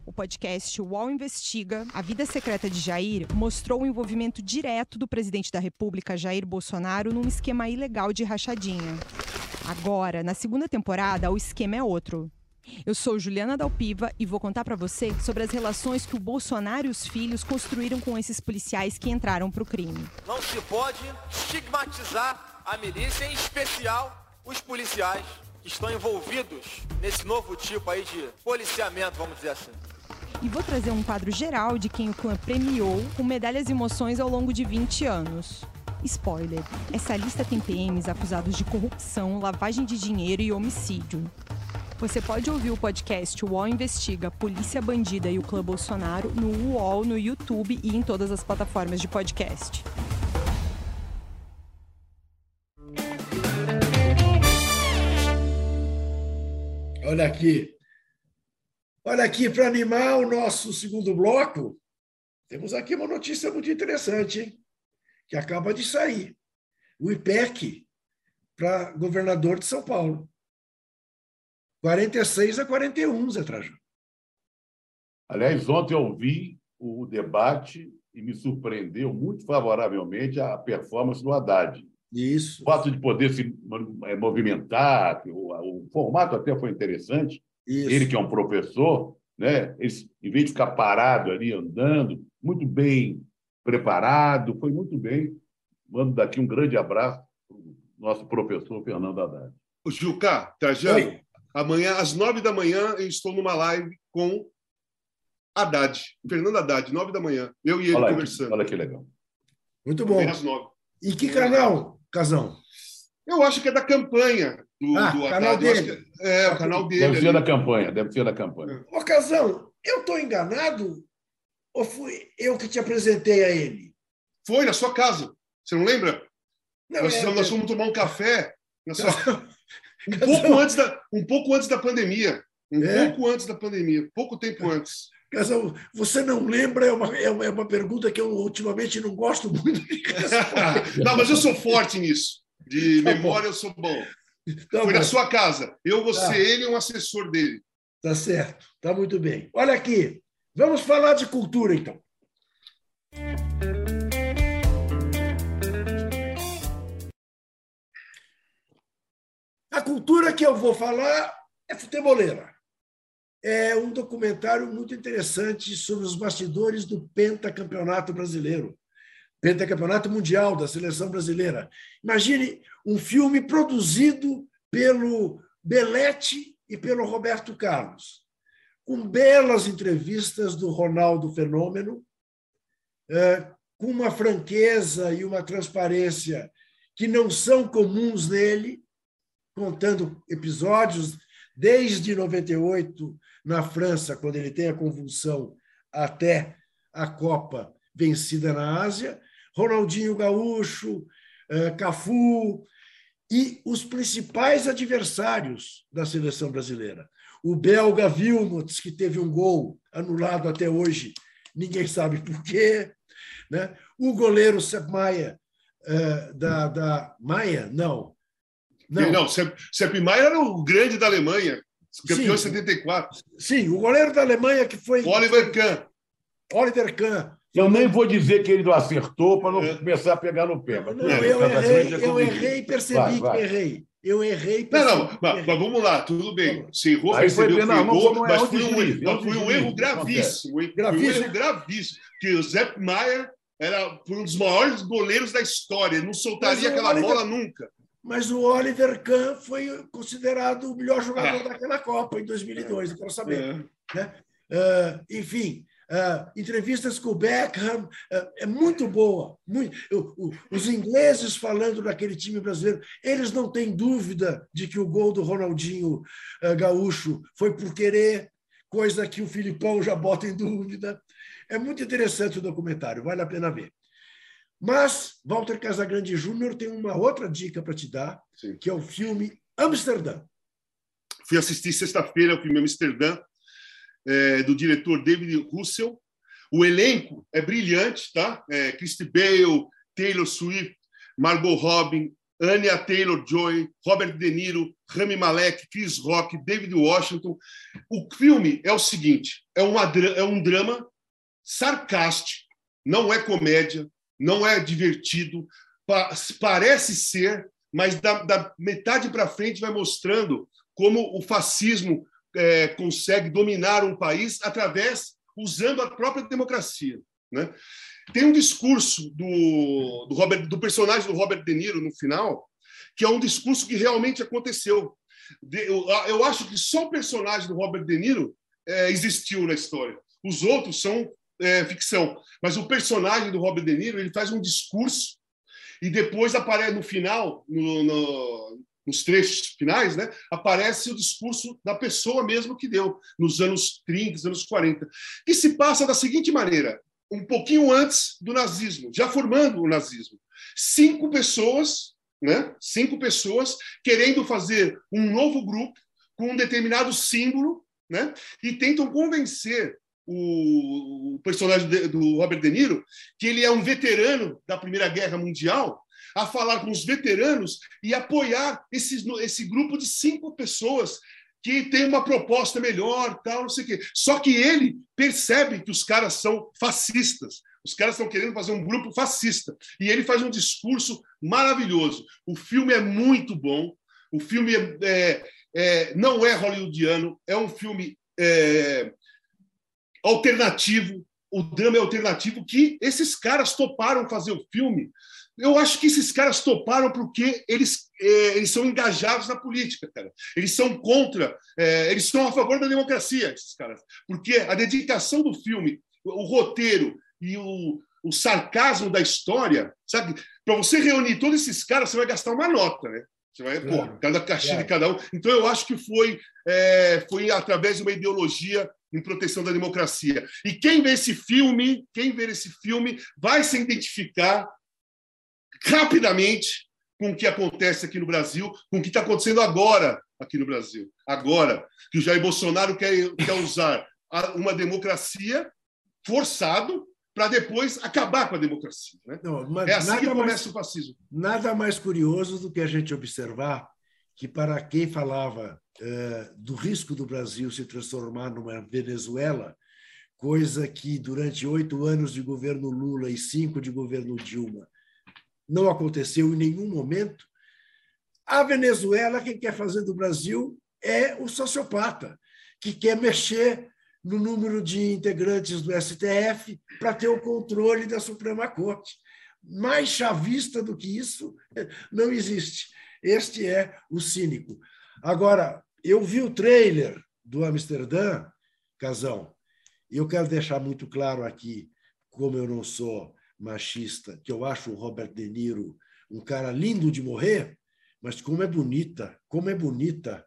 O podcast UOL Investiga, A Vida Secreta de Jair, mostrou o envolvimento direto do presidente da República, Jair Bolsonaro, num esquema ilegal de rachadinha. Agora, na segunda temporada, o esquema é outro. Eu sou Juliana Dalpiva e vou contar para você sobre as relações que o Bolsonaro e os filhos construíram com esses policiais que entraram para o crime. Não se pode estigmatizar a milícia, em especial os policiais que estão envolvidos nesse novo tipo aí de policiamento, vamos dizer assim. E vou trazer um quadro geral de quem o clã premiou com medalhas e emoções ao longo de 20 anos. Spoiler: essa lista tem PMs acusados de corrupção, lavagem de dinheiro e homicídio. Você pode ouvir o podcast UOL Investiga, Polícia Bandida e o Clã Bolsonaro no UOL, no YouTube e em todas as plataformas de podcast. Olha aqui. Olha aqui, para animar o nosso segundo bloco, temos aqui uma notícia muito interessante, hein? Que acaba de sair. O IPEC para governador de São Paulo. 46 a 41, Zé Trajano. Aliás, ontem eu vi o debate e me surpreendeu muito favoravelmente a performance do Haddad. Isso. O fato de poder se é, movimentar, o, o formato até foi interessante. Isso. Ele, que é um professor, né? Ele, em vez de ficar parado ali andando, muito bem preparado, foi muito bem. Mando daqui um grande abraço para o nosso professor Fernando Haddad. O Juca, Trajano, Amanhã, às nove da manhã, eu estou numa live com Haddad, Fernando Haddad, nove da manhã. Eu e ele olha conversando. Que, olha que legal. Muito bom. Às nove. E que canal, Casão? Eu acho que é da campanha do, ah, do canal dele. é, o canal dele. Deve ser ali. da campanha, deve ser da campanha. Ô, Casão, eu estou enganado ou fui eu que te apresentei a ele? Foi na sua casa. Você não lembra? Não, nós, é, nós fomos tomar um café um, pouco antes da, um pouco antes da pandemia. Um é? pouco antes da pandemia, pouco tempo antes. Você não lembra? É uma, é uma, é uma pergunta que eu ultimamente não gosto muito de Não, mas eu sou forte nisso. De tá memória, bom. eu sou bom. Tá Foi bom. na sua casa. Eu, você, tá. ele e um assessor dele. Tá certo. Tá muito bem. Olha aqui. Vamos falar de cultura, então. A cultura que eu vou falar é futeboleira. É um documentário muito interessante sobre os bastidores do pentacampeonato brasileiro, pentacampeonato mundial da seleção brasileira. Imagine um filme produzido pelo Belete e pelo Roberto Carlos, com belas entrevistas do Ronaldo Fenômeno, é, com uma franqueza e uma transparência que não são comuns nele, contando episódios desde 98 na França, quando ele tem a convulsão, até a Copa vencida na Ásia, Ronaldinho Gaúcho, eh, Cafu e os principais adversários da seleção brasileira. O belga Wilmots, que teve um gol anulado até hoje, ninguém sabe por quê. Né? O goleiro Sepp Maia, eh, da, da Maia, não, não, não Sepp Maier era o grande da Alemanha, campeão em 74. Sim, o goleiro da Alemanha que foi. Oliver Kahn. Oliver Kahn. Eu nem vou dizer que ele não acertou para não é. começar a pegar no pé. Não, eu, errei, eu errei e percebi vai, vai. que errei. Eu errei. Não, não, mas, mas, vamos lá, tudo bem. Você errou, Aí percebeu foi, errou, não, é mas foi um, erro, foi um erro gravíssimo. gravíssimo. Foi um erro gravíssimo. Que o Zé Maier era um dos maiores goleiros da história. Ele não soltaria aquela Oliver, bola nunca mas o Oliver Kahn foi considerado o melhor jogador ah. daquela Copa em 2002, eu quero saber. É. Né? Uh, enfim, uh, entrevistas com o Beckham, uh, é muito boa. Muito, os ingleses falando daquele time brasileiro, eles não têm dúvida de que o gol do Ronaldinho Gaúcho foi por querer, coisa que o Filipão já bota em dúvida. É muito interessante o documentário, vale a pena ver. Mas Walter Casagrande Júnior tem uma outra dica para te dar, Sim. que é o filme Amsterdã. Fui assistir sexta-feira o filme Amsterdã, é, do diretor David Russell. O elenco é brilhante, tá? É, Christy Bale, Taylor Swift, Margot Robin, Anya Taylor-Joy, Robert De Niro, Rami Malek, Chris Rock, David Washington. O filme é o seguinte: é, uma, é um drama sarcástico, não é comédia, não é divertido, parece ser, mas da, da metade para frente vai mostrando como o fascismo é, consegue dominar um país através usando a própria democracia, né? Tem um discurso do, do, Robert, do personagem do Robert De Niro no final, que é um discurso que realmente aconteceu. Eu, eu acho que só o personagem do Robert De Niro é, existiu na história. Os outros são é, ficção. Mas o personagem do Robert De Niro ele faz um discurso e depois aparece no final, no, no, nos trechos finais, né, aparece o discurso da pessoa mesmo que deu, nos anos 30, anos 40, que se passa da seguinte maneira, um pouquinho antes do nazismo, já formando o nazismo. Cinco pessoas, né, cinco pessoas querendo fazer um novo grupo com um determinado símbolo, né, e tentam convencer o, personagem do Robert De Niro, que ele é um veterano da Primeira Guerra Mundial, a falar com os veteranos e apoiar esse, esse grupo de cinco pessoas que tem uma proposta melhor, tal, não sei o quê. Só que ele percebe que os caras são fascistas. Os caras estão querendo fazer um grupo fascista. E ele faz um discurso maravilhoso. O filme é muito bom. O filme é, é, é não é hollywoodiano, é um filme é, alternativo, o drama é alternativo, que esses caras toparam fazer o filme. Eu acho que esses caras toparam porque eles, é, eles são engajados na política, cara. Eles são contra, é, eles são a favor da democracia, esses caras. Porque a dedicação do filme, o, o roteiro e o, o sarcasmo da história, sabe? Para você reunir todos esses caras, você vai gastar uma nota, né? Você vai, pô, cada caixinha de cada um. Então, eu acho que foi, é, foi através de uma ideologia em proteção da democracia. E quem vê esse filme, quem vê esse filme, vai se identificar rapidamente com o que acontece aqui no Brasil, com o que está acontecendo agora aqui no Brasil. Agora, que o Jair Bolsonaro quer, quer usar uma democracia forçado para depois acabar com a democracia. Né? Não, é assim que começa mais, o fascismo. Nada mais curioso do que a gente observar que, para quem falava uh, do risco do Brasil se transformar numa Venezuela, coisa que durante oito anos de governo Lula e cinco de governo Dilma não aconteceu em nenhum momento, a Venezuela, quem quer fazer do Brasil é o sociopata, que quer mexer no número de integrantes do STF para ter o controle da Suprema Corte. Mais chavista do que isso não existe. Este é o cínico. Agora, eu vi o trailer do Amsterdã, Casão, e eu quero deixar muito claro aqui, como eu não sou machista, que eu acho o Robert De Niro um cara lindo de morrer, mas como é bonita, como é bonita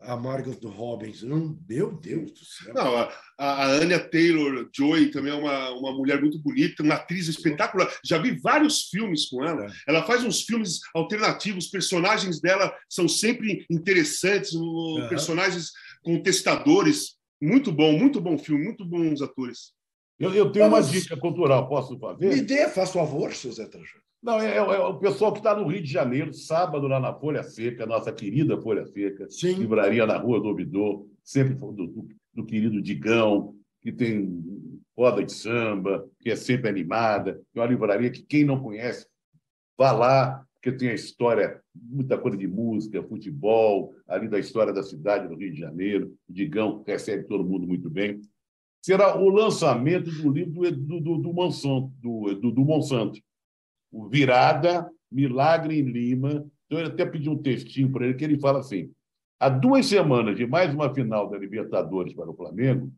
a Margot Robbins. Não, meu Deus do céu. Não, a, a Anya Taylor-Joy também é uma, uma mulher muito bonita, uma atriz espetacular. Já vi vários filmes com ela. É. Ela faz uns filmes alternativos, os personagens dela são sempre interessantes, uhum. personagens contestadores. Muito bom, muito bom filme, muito bons atores. Eu, eu tenho Vamos... uma dica cultural, posso fazer? Me dê, faz favor, seu Zé Trajano. Não, é, é, é, o pessoal que está no Rio de Janeiro, sábado, lá na Folha Seca, nossa querida Folha Seca, Sim. livraria na Rua do Ouvidor, sempre do, do, do querido Digão, que tem roda de samba, que é sempre animada, é uma livraria que quem não conhece, vá lá, porque tem a história, muita coisa de música, futebol, ali da história da cidade do Rio de Janeiro. O Digão recebe todo mundo muito bem. Será o lançamento do livro do, do, do, Monsanto, do, do, do Monsanto o Virada, Milagre em Lima. Então, eu até pedi um textinho para ele, que ele fala assim: há duas semanas de mais uma final da Libertadores para o Flamengo,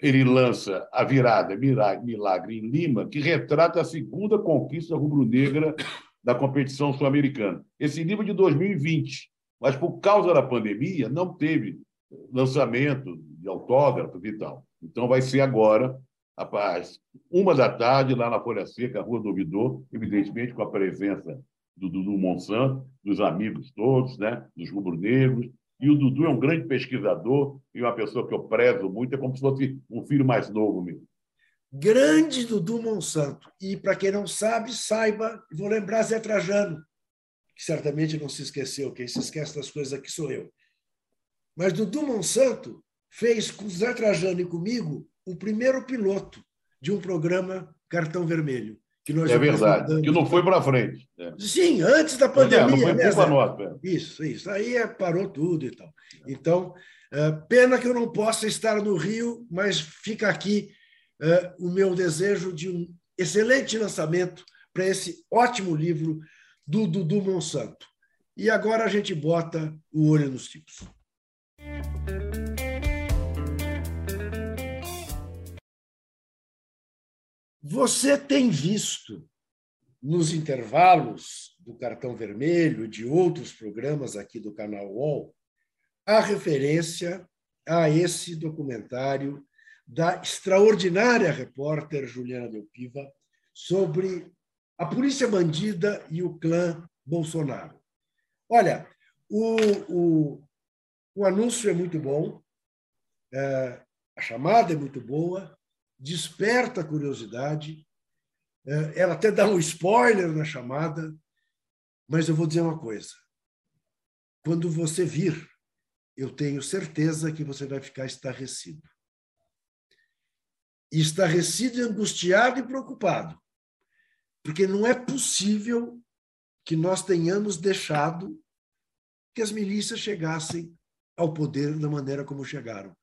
ele lança a virada Milagre em Lima, que retrata a segunda conquista rubro-negra da competição sul-americana. Esse livro é de 2020, mas por causa da pandemia não teve lançamento de autógrafos e tal. Então vai ser agora Rapaz, uma da tarde, lá na Folha Seca, Rua do Ouvidor, evidentemente com a presença do Dudu Monsanto, dos amigos todos, né? dos rubro-negros. E o Dudu é um grande pesquisador e uma pessoa que eu prezo muito, é como se fosse um filho mais novo mesmo. Grande Dudu Monsanto. E, para quem não sabe, saiba, vou lembrar Zé Trajano, que certamente não se esqueceu, quem se esquece das coisas aqui sou eu. Mas Dudu Monsanto fez com Zé Trajano e comigo o primeiro piloto de um programa Cartão Vermelho. Que nós é verdade, que não foi para frente. É. Sim, antes da pandemia. É, não foi né, nós, é. Isso, isso. Aí é, parou tudo e tal. Então, é, pena que eu não possa estar no Rio, mas fica aqui o meu desejo de um excelente lançamento para esse ótimo livro do Dudu Monsanto. E agora a gente bota o olho nos tipos. Você tem visto nos intervalos do Cartão Vermelho, de outros programas aqui do canal UOL, a referência a esse documentário da extraordinária repórter Juliana Del Piva sobre a polícia bandida e o clã Bolsonaro. Olha, o, o, o anúncio é muito bom, é, a chamada é muito boa, desperta a curiosidade. É, ela até dá um spoiler na chamada, mas eu vou dizer uma coisa. Quando você vir, eu tenho certeza que você vai ficar estarrecido. Estarrecido, angustiado e preocupado. Porque não é possível que nós tenhamos deixado que as milícias chegassem ao poder da maneira como chegaram.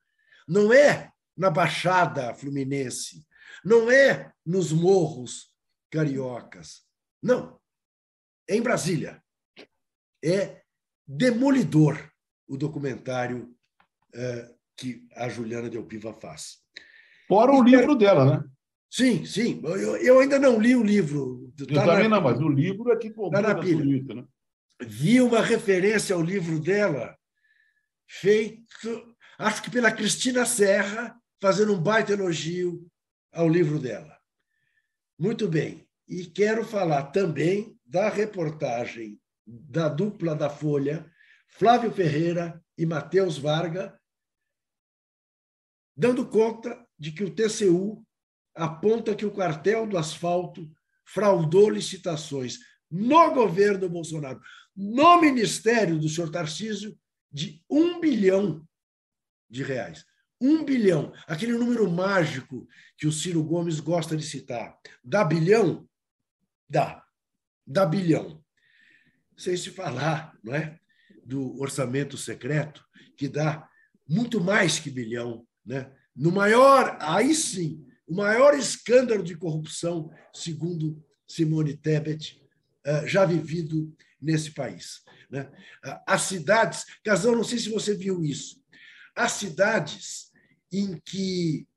Não é na Baixada Fluminense, não é nos morros cariocas. Não. É em Brasília. É demolidor o documentário é, que a Juliana Delpiva faz. Fora o livro dela, né? Sim, sim. Eu, eu, ainda não li o livro. Eu tá também na, não, mas o livro é que tá na pilha. né? Vi uma referência ao livro dela, feito, acho que pela Cristina Serra, fazendo um baita elogio ao livro dela. Muito bem. E quero falar também da reportagem da dupla da Folha, Flávio Ferreira e Matheus Varga, dando conta de que o TCU aponta que o cartel do asfalto fraudou licitações no governo Bolsonaro, no ministério do senhor Tarcísio, de um bilhão de reais. Um bilhão, aquele número mágico que o Ciro Gomes gosta de citar. Dá bilhão? Dá. Dá bilhão. Sem se falar não é? do orçamento secreto, que dá muito mais que bilhão. Né? No maior, aí sim, o maior escândalo de corrupção, segundo Simone Tebet, eh, já vivido nesse país. Né? As cidades, Casão, não sei se você viu isso, as cidades em que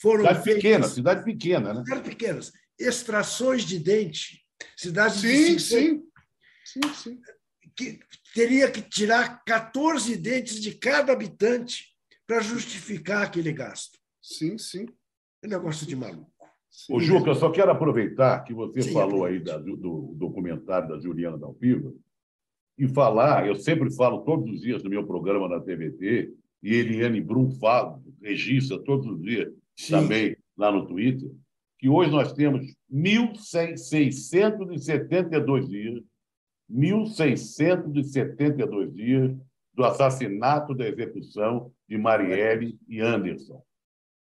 foram cidade feitas, pequena, cidade pequena, né? Cidades pequenas, extrações de dente, cidades sim, de sim, sim, sim, que teria que tirar 14 dentes de cada habitante para justificar aquele gasto. Sim, sim. É um negócio de maluco. Ô, Juca, eu só quero aproveitar que você sim, falou aí da, do, do, documentário da Juliana Dalpiva e falar, eu sempre falo todos os dias no meu programa na TVT, e Eliane Brum fala, registra todos os dias sim. também lá no Twitter, que hoje nós temos 1.672 dias, 1.672 dias do assassinato da execução de Marielle e Anderson.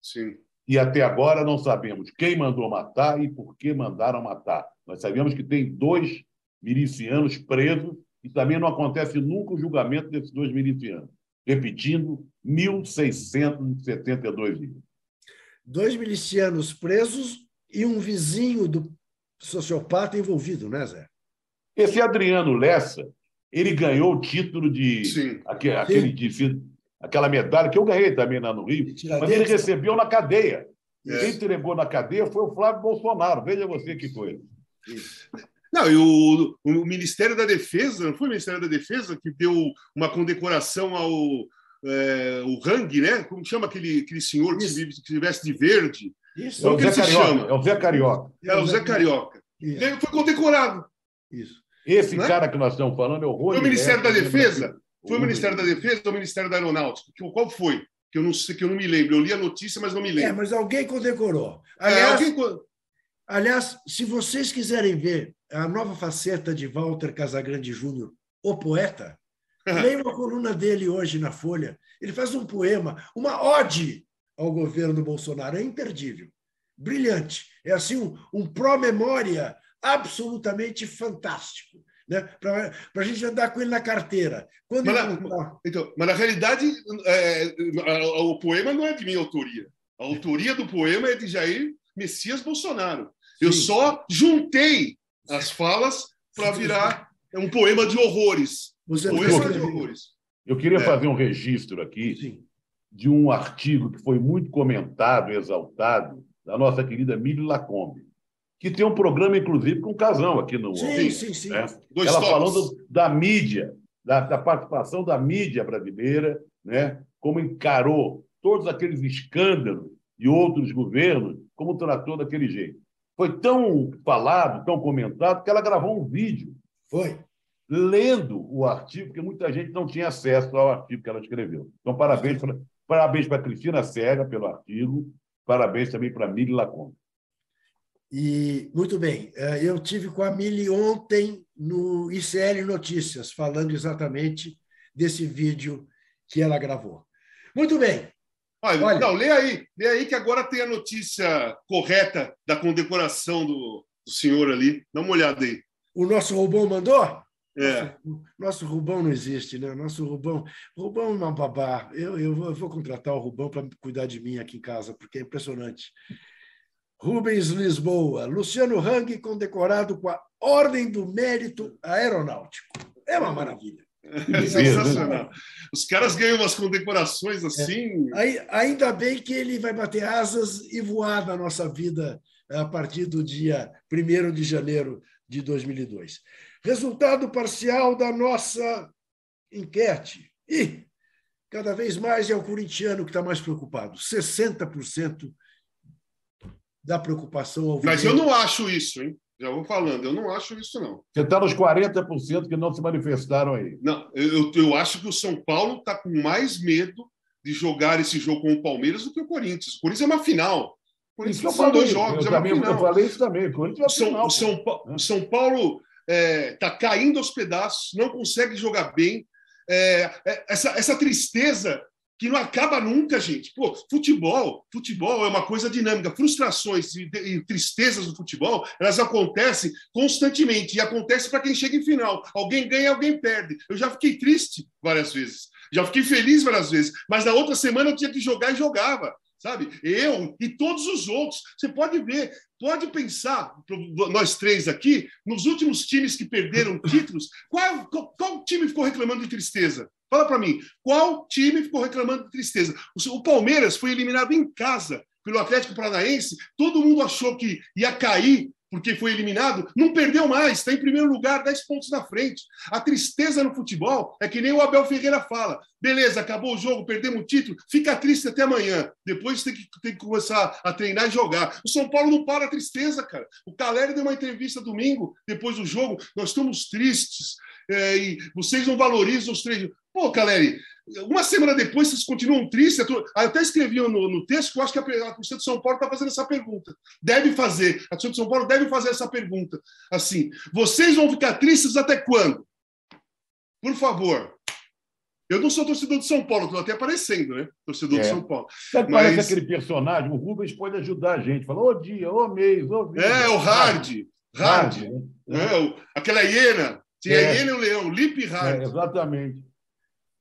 Sim. E até agora não sabemos quem mandou matar e por que mandaram matar. Nós sabemos que tem dois milicianos presos e também não acontece nunca o julgamento desses dois milicianos. Repetindo, 1.672 dias. Dois milicianos presos e um vizinho do sociopata envolvido, né, Zé? Esse Adriano Lessa, ele ganhou o título de. Sim. Aquele, aquele de, aquela medalha que eu ganhei também lá no Rio, mas ele recebeu na cadeia. É. Quem entregou na cadeia foi o Flávio Bolsonaro. Veja você que coisa. Não, e o, o, Ministério da Defesa, não foi o Ministério da Defesa que deu uma condecoração ao é, o Hang, né? Como chama aquele, aquele senhor que se, que veste de verde? Isso. É o, Zé Carioca, é o Zé Carioca. É o Zé Carioca. Isso. Ele foi condecorado. Isso. Esse né? cara que nós estamos falando é o Rony Foi o Ministério da Defesa? Foi o Ministério da Defesa ou o Ministério da Aeronáutica? Qual foi? Que eu não sei, que eu não me lembro. Eu li a notícia, mas não me lembro. É, mas alguém condecorou. Aliás, é, alguém... aliás se vocês quiserem ver a nova faceta de Walter Casagrande Júnior, o poeta, leia uma coluna dele hoje na Folha. Ele faz um poema, uma ode ao governo Bolsonaro. É imperdível. Brilhante. É assim um, um pró-memória absolutamente fantástico. Né? Para a gente andar com ele na carteira. Quando mas, na, então, mas na realidade, é, o poema não é de minha autoria. A autoria do poema é de Jair Messias Bolsonaro. Sim. Eu só juntei as falas para virar um poema de horrores. Você poema de horrores. Eu queria é. fazer um registro aqui Sim. de um artigo que foi muito comentado, exaltado, da nossa querida Mili Lacombe que tem um programa, inclusive, com o Casão aqui no. Sim, sim, sim. Né? Ela falando da mídia, da, da, participação da mídia brasileira, né? como encarou todos aqueles escândalos e outros governos, como tratou daquele jeito. Foi tão falado, tão comentado, que ela gravou um vídeo. Foi. Lendo o artigo, porque muita gente não tinha acesso ao artigo que ela escreveu. Então, parabéns para parabéns para Cristina Cega pelo artigo, parabéns também para Mili Lacombe. E, muito bem, eh, eu tive com a Mili ontem no ICL Notícias, falando exatamente desse vídeo que ela gravou. Muito bem. Olha, Olha, não, lê aí, lê aí que agora tem a notícia correta da condecoração do, do senhor ali. Dá uma olhada aí. O nosso Rubão mandou? É. Nosso, nosso Rubão não existe, né? Nosso Rubão. Rubão é uma babá. Eu, eu, vou, eu vou contratar o Rubão para cuidar de mim aqui em casa, porque é impressionante. Rubens Lisboa, Luciano Hang condecorado com a Ordem do Mérito Aeronáutico. É uma maravilha. É sensacional. Os caras ganham umas condecorações assim. É. Ainda bem que ele vai bater asas e voar na nossa vida a partir do dia 1 de janeiro de 2002. Resultado parcial da nossa enquete. E cada vez mais é o corintiano que está mais preocupado. 60% da preocupação ao Mas eu não acho isso, hein? Já vou falando, eu não acho isso, não. Você está nos 40% que não se manifestaram aí. Não, eu, eu acho que o São Paulo está com mais medo de jogar esse jogo com o Palmeiras do que o Corinthians. O Corinthians é uma final. O Corinthians Isso são dois falei, jogos, eu é uma também- final. Eu falei isso também. O Corinthians é uma São, final, São. Pa- São Paulo está caindo aos pedaços, não consegue jogar bem. É, é, essa, essa tristeza que não acaba nunca, gente. Pô, futebol, futebol é uma coisa dinâmica. Frustrações e, e tristezas do futebol, elas acontecem constantemente e acontece para quem chega em final. Alguém ganha, alguém perde. Eu já fiquei triste várias vezes, já fiquei feliz várias vezes, mas na outra semana eu tinha que jogar e jogava. Sabe? Eu e todos os outros. Você pode ver, pode pensar, nós três aqui, nos últimos times que perderam títulos, qual, qual, qual time ficou reclamando de tristeza? Fala para mim, qual time ficou reclamando de tristeza? O, Palmeiras foi eliminado em casa pelo Atlético Paranaense, todo mundo achou que ia cair porque foi eliminado, não perdeu mais, está em primeiro lugar, 10 pontos na frente. A tristeza no futebol é que nem o Abel Ferreira fala: beleza, acabou o jogo, perdemos o título, fica triste até amanhã. Depois tem que, tem que começar a treinar e jogar. O São Paulo não para a tristeza, cara. O Caleri deu uma entrevista domingo, depois do jogo, nós estamos tristes é, e vocês não valorizam os treinos. Pô, Caleri, uma semana depois vocês continuam tristes. Eu até escrevi no, no texto que eu acho que a torcida de São Paulo está fazendo essa pergunta. Deve fazer. A torcida de São Paulo deve fazer essa pergunta. Assim, vocês vão ficar tristes até quando? Por favor. Eu não sou torcedor de São Paulo, estou até aparecendo, né? Torcedor É. de São Paulo. Sabe, Mas- parece aquele personagem, o Rubens pode ajudar a gente. Fala, ô dia, ô mês, ô vida. É, o Hard. Hard. né? É, o- aquela hiena. Tinha a É. hiena e o leão. Lip É, Hard. exatamente.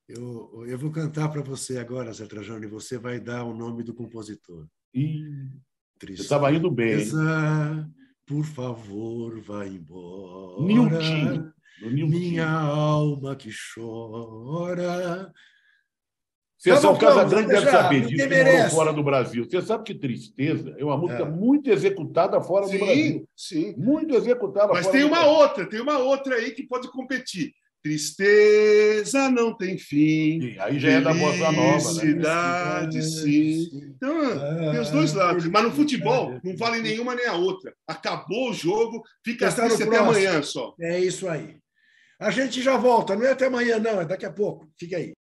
Eu, eu vou cantar para você agora, Zé Trajano, e você vai dar o nome do compositor. Tristeza, você estava indo bem. hein? por favor, vá embora. Nilton. Do. Minha alma que chora. Você Tá só o Casagrande deve saber disso, que morou merece. fora do Brasil. Você sabe que Tristeza é uma música É. muito executada fora do Sim, Brasil. sim. Muito executada Mas fora tem do uma Brasil. outra, tem uma outra aí que pode competir. Tristeza não tem fim. Sim, Aí já é da Bossa Nova, né? Sim. Então, tem os dois lados. Mas no futebol, não vale nenhuma nem a outra. Acabou o jogo, fica Está no triste até próximo. amanhã só. É isso aí. A gente já volta, não é até amanhã, não, é daqui a pouco. Fica aí.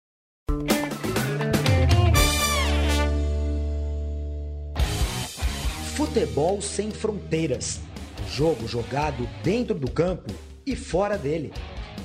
Futebol sem fronteiras. Jogo jogado dentro do campo e fora dele.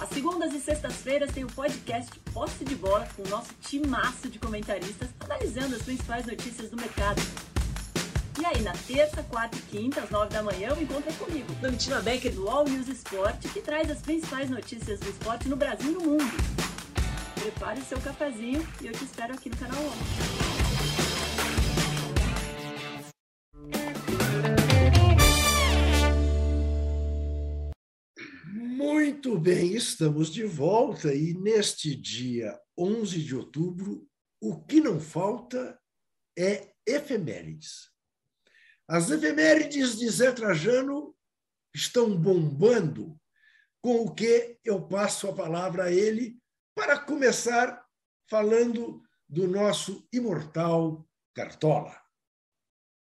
Às segundas e sextas-feiras tem o podcast Posse de Bola com o nosso timaço de comentaristas analisando as principais notícias do mercado. E aí, na terça, quarta e quinta, às 9 da manhã, o encontro é comigo, Domitila Becker do All News Esporte, que traz as principais notícias do esporte no Brasil e no mundo. Prepare o seu cafezinho e eu te espero aqui no canal UOL. Muito bem, estamos de volta e neste dia 11 de outubro, o que não falta é efemérides. As efemérides de Zé Trajano estão bombando, com o que eu passo a palavra a ele para começar falando do nosso imortal Cartola.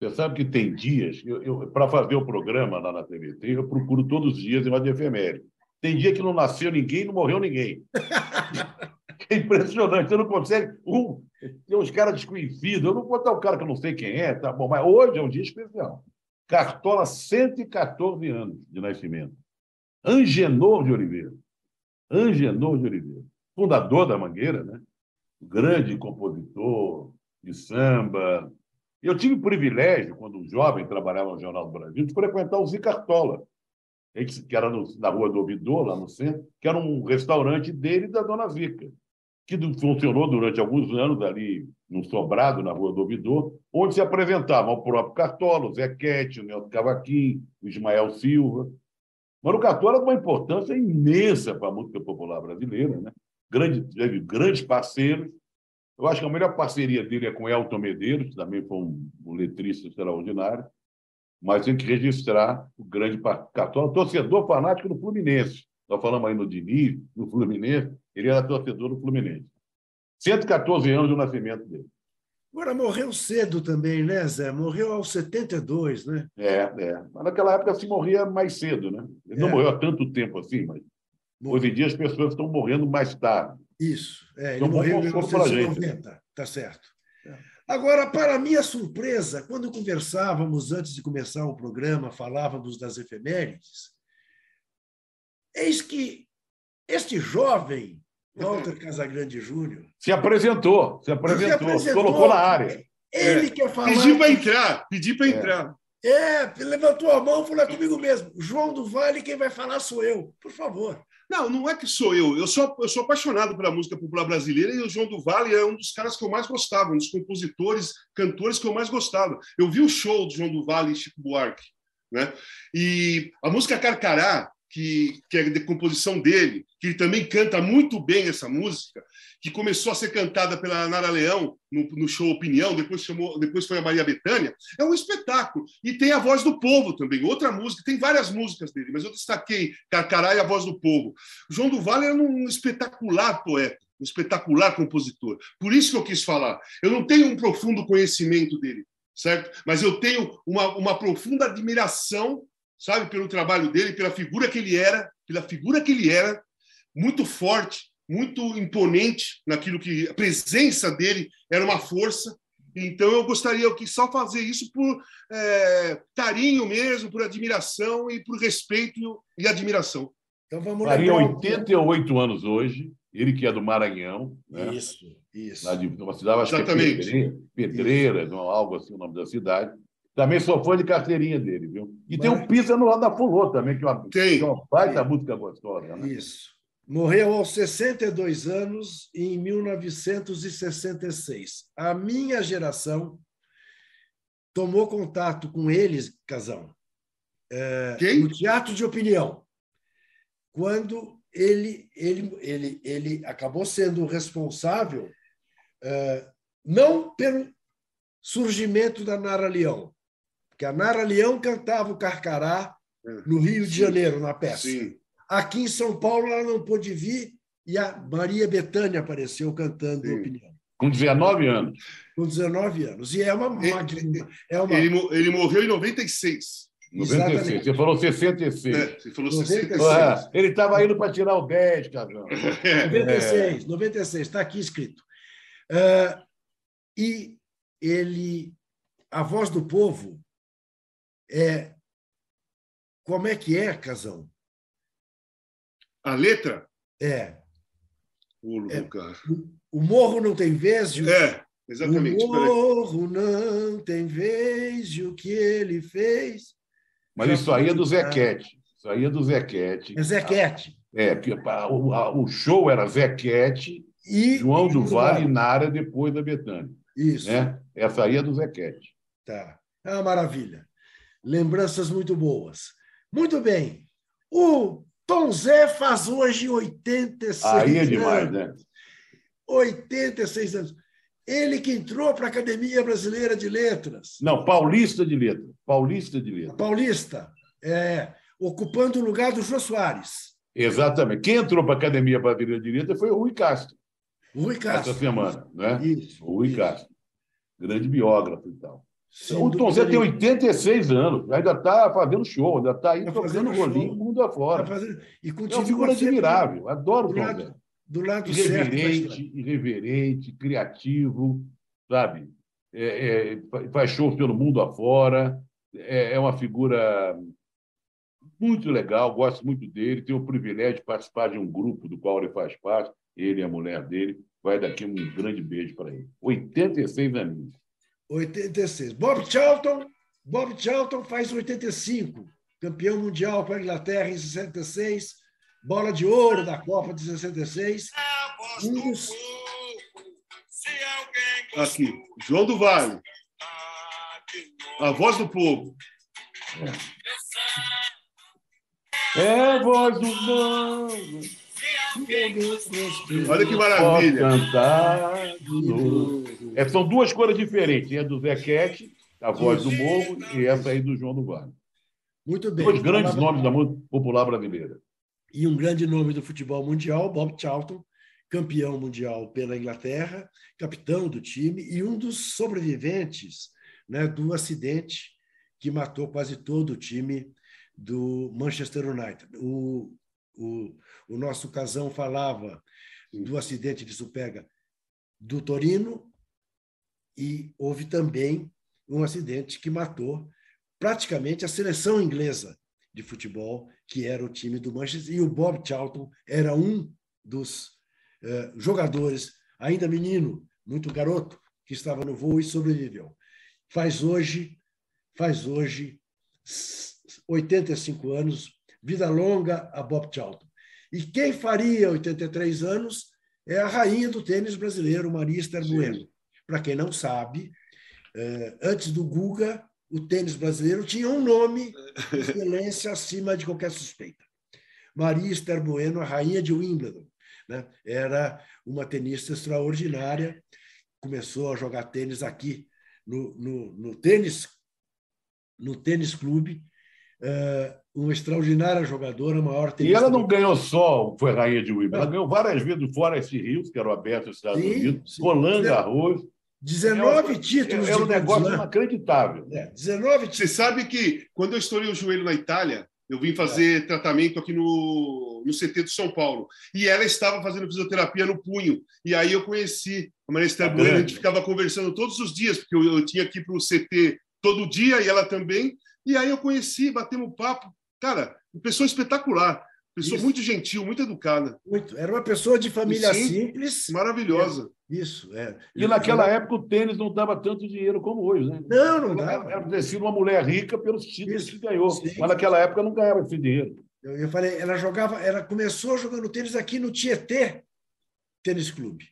Você sabe que tem dias, eu, eu, para fazer o programa lá na TVT, eu procuro todos os dias em de efeméride. Tem dia que não nasceu ninguém, não morreu ninguém. É impressionante, você não consegue. Um, tem uns caras desconhecidos, eu não vou botar o cara que eu não sei quem é, tá bom, mas hoje é um dia especial. Cartola, 114 anos de nascimento. Angenor de Oliveira. Angenor de Oliveira. Fundador da Mangueira, né? grande compositor de samba. Eu tive o privilégio, quando jovem trabalhava no Jornal do Brasil, de frequentar o Zica Cartola, que era no, na Rua do Ouvidor, lá no centro, que era um restaurante dele e da Dona Zica, que funcionou durante alguns anos ali num sobrado na Rua do Ouvidor, onde se apresentavam o próprio Cartola, o Zé Quete, o Nelson Cavaquim, o Ismael Silva. Mas o Cartola de uma importância imensa para a música popular brasileira, né? grande, teve grandes parceiros. Eu acho que a melhor parceria dele é com Elton Medeiros, que também foi um, um letrista extraordinário. Mas tem que registrar o grande torcedor fanático do Fluminense. Nós falamos aí no Diniz, no Fluminense, ele era torcedor do Fluminense. 114 anos do nascimento dele. Agora morreu cedo também, né, Zé? Morreu aos 72, né? É, é. Mas naquela época se morria mais cedo, né? Ele é. não morreu há tanto tempo assim, mas hoje em dia as pessoas estão morrendo mais tarde. Isso, é, ele então, morreu em 1990, tá certo. É. Agora, para minha surpresa, quando conversávamos antes de começar o programa, falávamos das efemérides, eis que este jovem Walter Casagrande Júnior. Se apresentou, se apresentou, se apresentou colocou na área. Ele é. quer falar. Pediu para entrar, pediu para é. entrar. É, levantou a mão e falou comigo mesmo: João do Vale, quem vai falar sou eu. Por favor. Não, não é que sou eu. Eu sou, eu sou apaixonado pela música popular brasileira e o João do Vale é um dos caras que eu mais gostava, um dos compositores, cantores que eu mais gostava. Eu vi o show do João do Vale e Chico Buarque. Né? E a música Carcará, que, que é de composição dele, que ele também canta muito bem essa música, que começou a ser cantada pela Nara Leão no, no show Opinião, depois, chamou, depois foi a Maria Bethânia, é um espetáculo. E tem a Voz do Povo também, outra música, tem várias músicas dele, mas eu destaquei Carcará e a Voz do Povo. João do Vale era um espetacular poeta, um espetacular compositor. Por isso que eu quis falar. Eu não tenho um profundo conhecimento dele, certo? Mas eu tenho uma, uma profunda admiração sabe, pelo trabalho dele, pela figura que ele era, pela figura que ele era, muito forte, muito imponente naquilo que a presença dele era uma força. Então eu gostaria quis só fazer isso por é, carinho mesmo, por admiração e por respeito e admiração. Então vamos Faria 88 anos hoje, ele que é do Maranhão. Né? Isso, isso. Lá de uma cidade, acho Exatamente. que é Pedreiras, algo assim o nome da cidade. Também sou fã de carteirinha dele, viu? E Mas... tem um Pisa no lado da Fulô também, que é uma, tem. Que é uma baita tem. música gostosa. Né? Isso. Morreu aos 62 anos em 1966. A minha geração tomou contato com eles, Casão, é, no Teatro de Opinião, quando ele, ele, ele, ele acabou sendo responsável é, não pelo surgimento da Nara Leão, que a Nara Leão cantava o Carcará é. no Rio de Janeiro, na peça. Sim. Aqui em São Paulo ela não pôde vir e a Maria Bethânia apareceu cantando Sim. Opinião. Com 19 anos. Com 19 anos. E é uma. Ele, é uma... Ele, ele morreu em 96. 96. Você falou 66. É, você falou 66. Ah, ele estava indo para tirar o 10, cabrão. 96, é. 96, está aqui escrito. Uh, e ele, a voz do povo, é, como é que é, Casão? A letra? É. O, é, o, morro não tem vez. De... É, exatamente. O morro não tem vez de o que ele fez. Mas isso aí é do Zequete. Isso aí é do Zequete. É Zequete. É, porque o, o show era Zequete, e João do Vale e Nara depois da Betânia. Isso. Né? Essa aí é do Zequete. Tá. É uma maravilha. Lembranças muito boas. Muito bem. O Tom Zé faz hoje 86 Aí é demais, né? anos. né? 86 anos. Ele que entrou para a Academia Brasileira de Letras. Não, Paulista de Letras. Paulista de Letras. Paulista. É, ocupando o lugar do Jô Soares. Exatamente. Quem entrou para a Academia Brasileira de Letras foi o Rui Castro. Rui Castro. Essa semana, né? Isso. O Rui isso. Castro. Grande biógrafo e tal. O Tom Zé tem 86 anos, ainda está fazendo show, ainda está aí tá tocando rolinho mundo afora. Tá fazendo... E continua é uma figura admirável, adoro o Tom Zé. Do lado irreverente, certo, irreverente, criativo, sabe? É, é, faz shows pelo mundo afora, é, é uma figura muito legal, gosto muito dele, tenho o privilégio de participar de um grupo do qual ele faz parte, ele e a mulher dele. Vai daqui um grande beijo para ele. 86 aninhos. 86. Bob Charlton, Bob Charlton faz 85, campeão mundial com a Inglaterra em 66, bola de ouro da Copa de 66. Um dos... Aqui, João do Vale. A voz do povo. É, é a voz do povo. Olha que maravilha. É, são duas cores diferentes. É do Zequete, a voz do Morro, e essa aí do João do Vale. Muito bem. Dois grandes nomes da música popular brasileira. e um grande nome do futebol mundial, Bob Charlton, campeão mundial pela Inglaterra, capitão do time e um dos sobreviventes né, do acidente que matou quase todo o time do Manchester United. O, o, o nosso casão falava do acidente de Supega do Torino e houve também um acidente que matou praticamente a seleção inglesa de futebol, que era o time do Manchester, e o Bob Charlton era um dos eh, jogadores, ainda menino, muito garoto, que estava no voo e sobreviveu. Faz hoje, faz hoje s- 85 anos, vida longa a Bob Charlton. E quem faria 83 anos é a rainha do tênis brasileiro, Maria Esther. Bueno. Para quem não sabe, eh, antes do Guga, o tênis brasileiro tinha um nome de excelência acima de qualquer suspeita. Maria Esther Bueno, a rainha de Wimbledon, né? era uma tenista extraordinária, começou a jogar tênis aqui no, no, no tênis no tênis clube, uma extraordinária jogadora, a maior E ela não ganhou só, foi rainha de Wimbledon, ela ganhou várias vezes o Forest Hills, que era o aberto dos Estados Sim, Unidos, sim. Roland Garros. 19 títulos É um de Grand negócio Slam. inacreditável. É, 19 títulos. Você sabe que quando eu estourei o joelho na Itália, eu vim fazer tratamento aqui no, no CT de São Paulo. E ela estava fazendo fisioterapia no punho. E aí eu conheci a Maria Esther Tá Bueno, a gente ficava conversando todos os dias, porque eu, eu tinha que ir para o CT todo dia e ela também. E aí eu conheci, batemos papo. Cara, pessoa espetacular. Pessoa Isso. muito gentil, muito educada. Muito. Era uma pessoa de família Sim. simples. Maravilhosa. Isso, é. E naquela época o tênis não dava tanto dinheiro como hoje, né? Não, não dava. era ter sido uma mulher rica pelos títulos Isso. que ganhou. Sim. Mas naquela época não ganhava esse dinheiro. Eu, eu falei, ela jogava, ela começou jogando tênis aqui no Tietê Tênis Clube.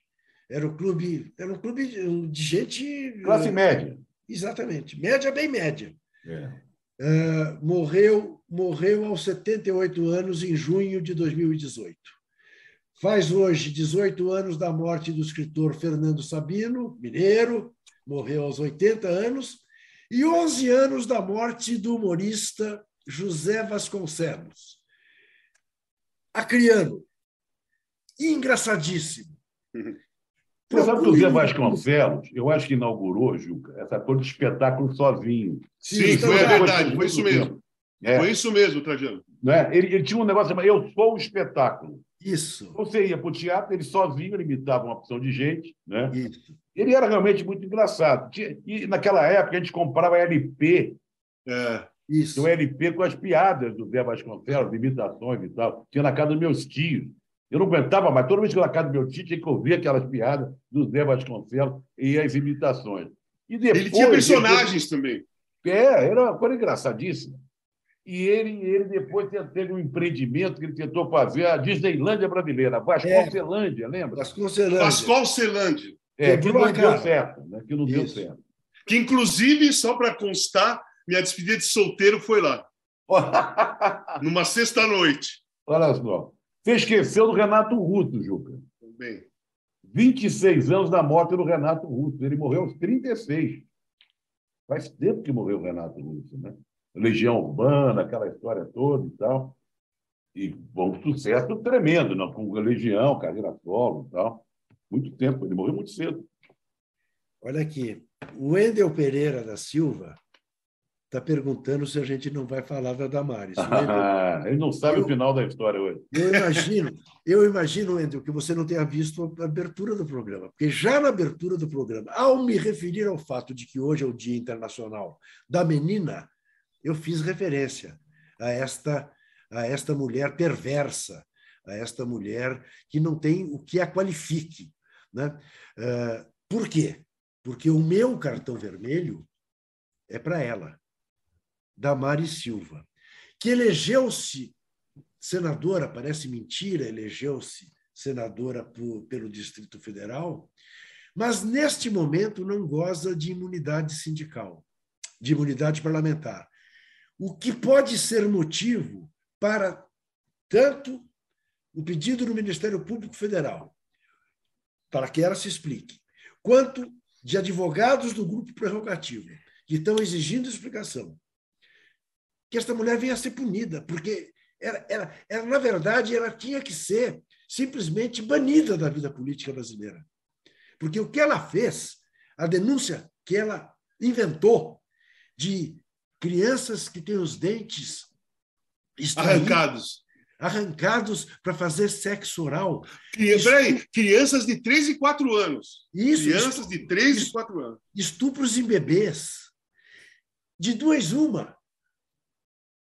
Era um clube, era um clube de de gente Classe média. exatamente, média bem média. É. Ah, morreu, morreu aos 78 anos em junho de 2018. Faz hoje 18 anos da morte do escritor Fernando Sabino, mineiro, morreu aos 80 anos, e 11 anos da morte do humorista José Vasconcelos. Acriano, engraçadíssimo. Você sabe que o Zé Vasconcelos, eu acho que inaugurou, Juca, essa coisa de espetáculo sozinho. Sim, então, foi a verdade, foi isso mesmo. É, Foi isso mesmo, Trajano. né? ele, ele tinha um negócio chamado Eu Sou o Espetáculo. Isso, Você ia para o teatro, ele sozinho, ele imitava uma opção de gente, né? isso. Ele era realmente muito engraçado. E naquela época a gente comprava LP, É, Isso. um LP com as piadas do Zé Vasconcelos, imitações e tal. Tinha na casa dos meus tios. Eu não aguentava mais. Toda vez que eu ia na casa do meu tio, tinha que ouvir aquelas piadas do Zé Vasconcelos e as imitações. E depois, ele tinha personagens também. É, era uma coisa engraçadíssima. E ele, ele depois te- teve um empreendimento que ele tentou fazer, a Disneylândia brasileira, a Vasconcelândia, lembra? Vasconcelos. Pascoal Celândia, É, que não deu certo, né? que não deu Isso. certo. que inclusive, só para constar, minha despedida de solteiro foi lá, numa sexta-noite. Olha só. Você esqueceu do Renato Russo, Juca. Bem, 26 anos da morte do Renato Russo. Ele morreu aos 36. Faz tempo que morreu o Renato Russo, né? Legião Urbana, aquela história toda e tal. E bom, um sucesso tremendo, né? com Legião, carreira solo e tal. Muito tempo, ele morreu muito cedo. Olha aqui, o Wendel Pereira da Silva está perguntando se a gente não vai falar da Damares. Wendel, ele não sabe Eu- o final da história hoje. eu imagino, eu imagino, Wendel, que você não tenha visto a abertura do programa, porque já na abertura do programa, ao me referir ao fato de que hoje é o Dia Internacional da Menina, eu fiz referência a esta a esta mulher perversa, a esta mulher que não tem o que a qualifique, né? Ah, Por quê? Porque o meu cartão vermelho é para ela, Damares Silva, que elegeu-se senadora, parece mentira, elegeu-se senadora por- pelo Distrito Federal, mas neste momento não goza de imunidade sindical, de imunidade parlamentar. O que pode ser motivo para tanto o pedido do Ministério Público Federal? Para que ela se explique, quanto de advogados do grupo prerrogativo que estão exigindo explicação, que esta mulher venha a ser punida, porque ela, ela, ela, na verdade, ela tinha que ser simplesmente banida da vida política brasileira. Porque o que ela fez, a denúncia que ela inventou de crianças que têm os dentes arrancados arrancados para fazer sexo oral. Peraí, crianças de 3 e 4 anos. Isso, crianças de 3 e 4 anos. Estupros em bebês. De duas, uma.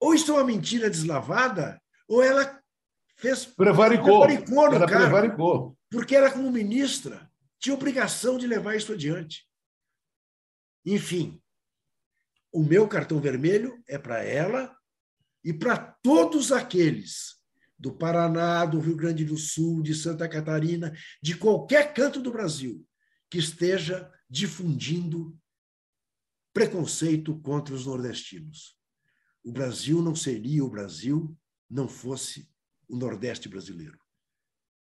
Ou isso é uma mentira deslavada, ou ela fez. Prevaricou. Prevaricou no ela cargo, prevaricou. Porque ela, como ministra, tinha obrigação de levar isso adiante. Enfim, o meu cartão vermelho é para ela e para todos aqueles do Paraná, do Rio Grande do Sul, de Santa Catarina, de qualquer canto do Brasil que esteja difundindo preconceito contra os nordestinos. O Brasil não seria o Brasil não fosse o Nordeste brasileiro.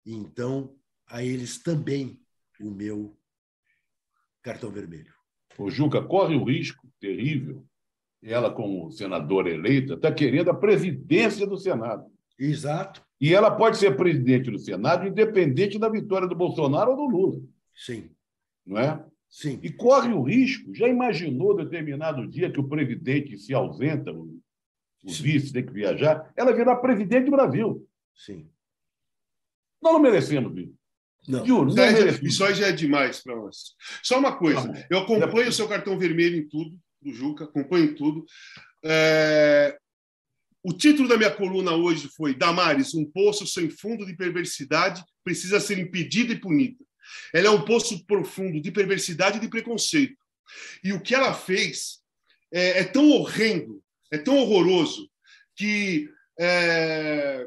Então, a eles também o meu cartão vermelho. O Juca corre o risco terrível ela, como senadora eleita, está querendo a presidência do Senado. Exato. E ela pode ser presidente do Senado, independente da vitória do Bolsonaro ou do Lula. Sim. Não é? Sim. E corre o risco. Já imaginou determinado dia que o presidente se ausenta, o, o vice tem que viajar, ela virá presidente do Brasil. Sim. Nós não merecemos isso. Não. Juro, não isso, isso aí já é demais para nós. Só uma coisa, tá eu acompanho o seu cartão vermelho em tudo do Juca, acompanho tudo. É... O título da minha coluna hoje foi Damares, um poço sem fundo de perversidade precisa ser impedido e punido. Ela é um poço profundo de perversidade e de preconceito. E o que ela fez é, é tão horrendo, é tão horroroso, que é,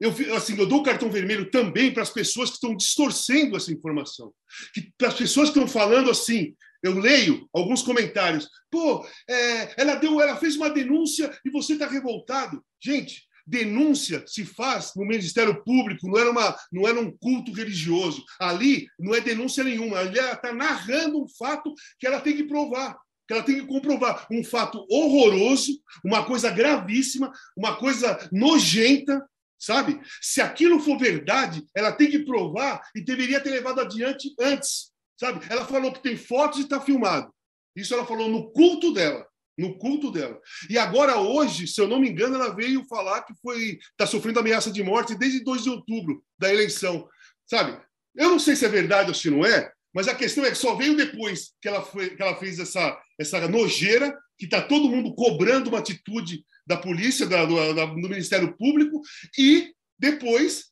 eu, assim, eu dou o cartão vermelho também para as pessoas que estão distorcendo essa informação. Que, para as pessoas que estão falando assim, eu leio alguns comentários. Pô, é, ela deu, ela fez uma denúncia e você está revoltado. Gente, denúncia se faz no Ministério Público, não era, uma, não era um culto religioso. Ali não é denúncia nenhuma. Ali ela está narrando um fato que ela tem que provar, que ela tem que comprovar. Um fato horroroso, uma coisa gravíssima, uma coisa nojenta, sabe? Se aquilo for verdade, ela tem que provar e deveria ter levado adiante antes sabe? Ela falou que tem fotos e está filmado. Isso ela falou no culto dela, no culto dela. E agora hoje, se eu não me engano, ela veio falar que foi está sofrendo ameaça de morte desde 2 de outubro da eleição, sabe? Eu não sei se é verdade ou se não é, mas a questão é que só veio depois que ela, foi, que ela fez essa, essa nojeira, que está todo mundo cobrando uma atitude da polícia, da, do, da, do Ministério Público, e depois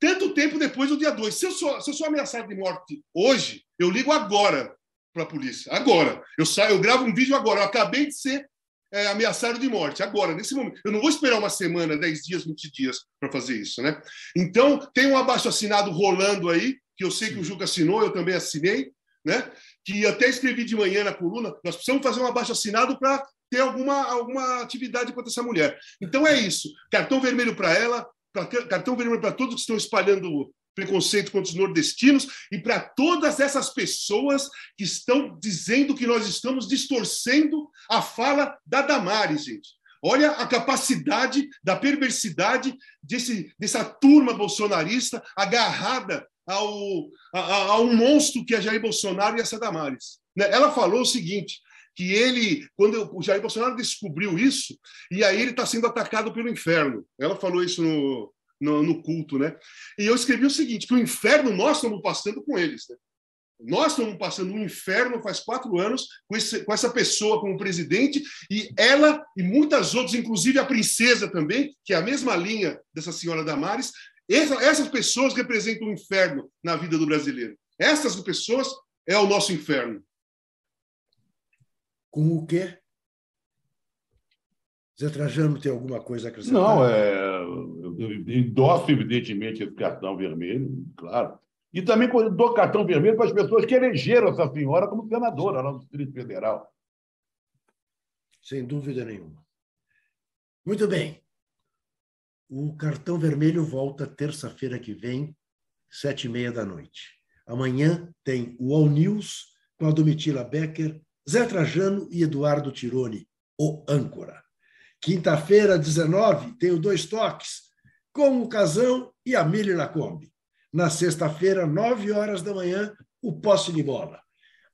tanto tempo depois do dia 2. Se eu sou, se eu sou ameaçado de morte hoje, eu ligo agora para a polícia. Agora. Eu saio, eu gravo um vídeo agora. Eu acabei de ser é, ameaçado de morte. Agora, nesse momento. Eu não vou esperar uma semana, 10 dias, 20 dias para fazer isso, né? Então, tem um abaixo assinado rolando aí, que eu sei que o Juca assinou, eu também assinei, né? Que até escrevi de manhã na coluna. Nós precisamos fazer um abaixo assinado para ter alguma, alguma atividade contra essa mulher. Então é isso. Cartão vermelho para ela, cartão vermelho para todos que estão espalhando preconceito contra os nordestinos e para todas essas pessoas que estão dizendo que nós estamos distorcendo a fala da Damares, gente. Olha a capacidade da perversidade desse, dessa turma bolsonarista agarrada ao, a, a, um monstro que é Jair Bolsonaro e essa Damares. Né? Ela falou o seguinte: que ele, quando o Jair Bolsonaro descobriu isso, e aí ele está sendo atacado pelo inferno. Ela falou isso no, no, no, culto, né? E eu escrevi o seguinte: que o inferno nós estamos passando com eles. Né? Nós estamos passando um inferno faz quatro anos com, esse, com essa pessoa como presidente, e ela e muitas outras, inclusive a princesa também, que é a mesma linha dessa senhora Damares, essa, essas pessoas representam o inferno na vida do brasileiro. Essas pessoas é o nosso inferno. Com o quê? Zé Trajano tem alguma coisa a acrescentar? Não, é, eu endosso, evidentemente, esse cartão vermelho, claro. E também dou cartão vermelho para as pessoas que elegeram essa senhora como senadora lá no Distrito Federal. Sem dúvida nenhuma. Muito bem. O cartão vermelho volta terça-feira que vem, sete e meia da noite. Amanhã tem o All News com a Domitila Becker, Zé Trajano e Eduardo Tironi, o âncora. Quinta-feira, 19, tem o Dois Toques, com o Casão e a Mili Lacombe. Na sexta-feira, nove horas da manhã, o Posse de Bola.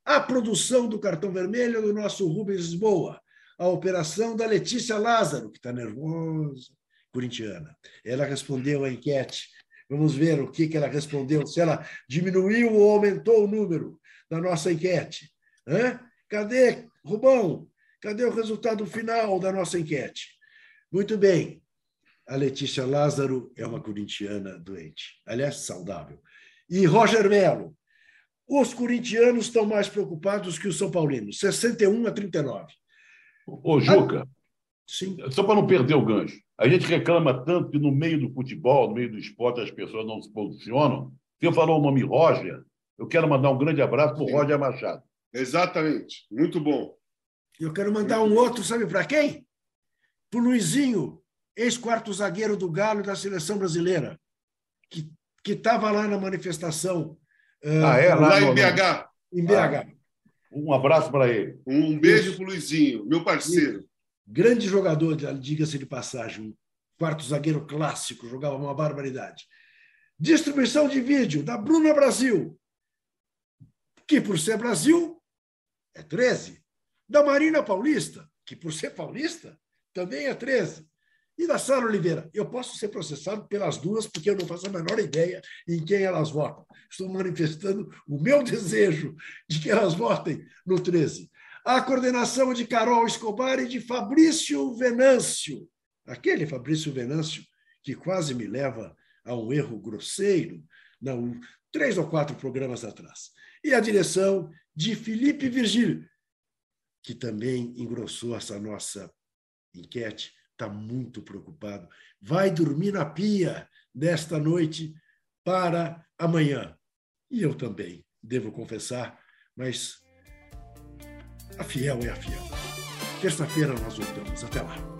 A produção do cartão vermelho é do nosso Rubens Lisboa. A operação da Letícia Lázaro, que está nervosa, corintiana. Ela respondeu à enquete. Vamos ver o que, que ela respondeu, se ela diminuiu ou aumentou o número da nossa enquete. Hã? Cadê, Rubão? Cadê o resultado final da nossa enquete? Muito bem. A Letícia Lázaro é uma corintiana doente, aliás, saudável. E Roger Melo. Os corintianos estão mais preocupados que os São Paulinos, 61 a 39. Ô, Juca, Sim. só para não perder o gancho, a gente reclama tanto que no meio do futebol, no meio do esporte, as pessoas não se posicionam. Você falou o nome Roger, eu quero mandar um grande abraço para o. Roger Machado. Exatamente. Muito bom. Eu quero mandar um outro, sabe para quem? Para o Luizinho, ex-quarto zagueiro do Galo e da seleção brasileira, que que estava lá na manifestação Ah, é? Lá Lá em BH. em BH. Um abraço para ele. Um beijo Isso. pro Luizinho, meu parceiro. Grande jogador, diga-se de passagem, quarto zagueiro clássico, jogava uma barbaridade. Distribuição de vídeo da Bruna Brasil, que por ser Brasil é 13. Da Marina Paulista, que por ser paulista também é 13. E da Sara Oliveira. Eu posso ser processado pelas duas, porque eu não faço a menor ideia em quem elas votam. Estou manifestando o meu desejo de que elas votem no 13 a coordenação de Carol Escobar e de Fabrício Venâncio. Aquele Fabrício Venâncio que quase me leva a um erro grosseiro, não, três ou quatro programas atrás. E a direção de Felipe Virgílio, que também engrossou essa nossa enquete, está muito preocupado. Vai dormir na pia desta noite para amanhã. E eu também, devo confessar, mas a fiel é a fiel. Terça-feira nós voltamos. Até lá.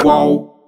Qual?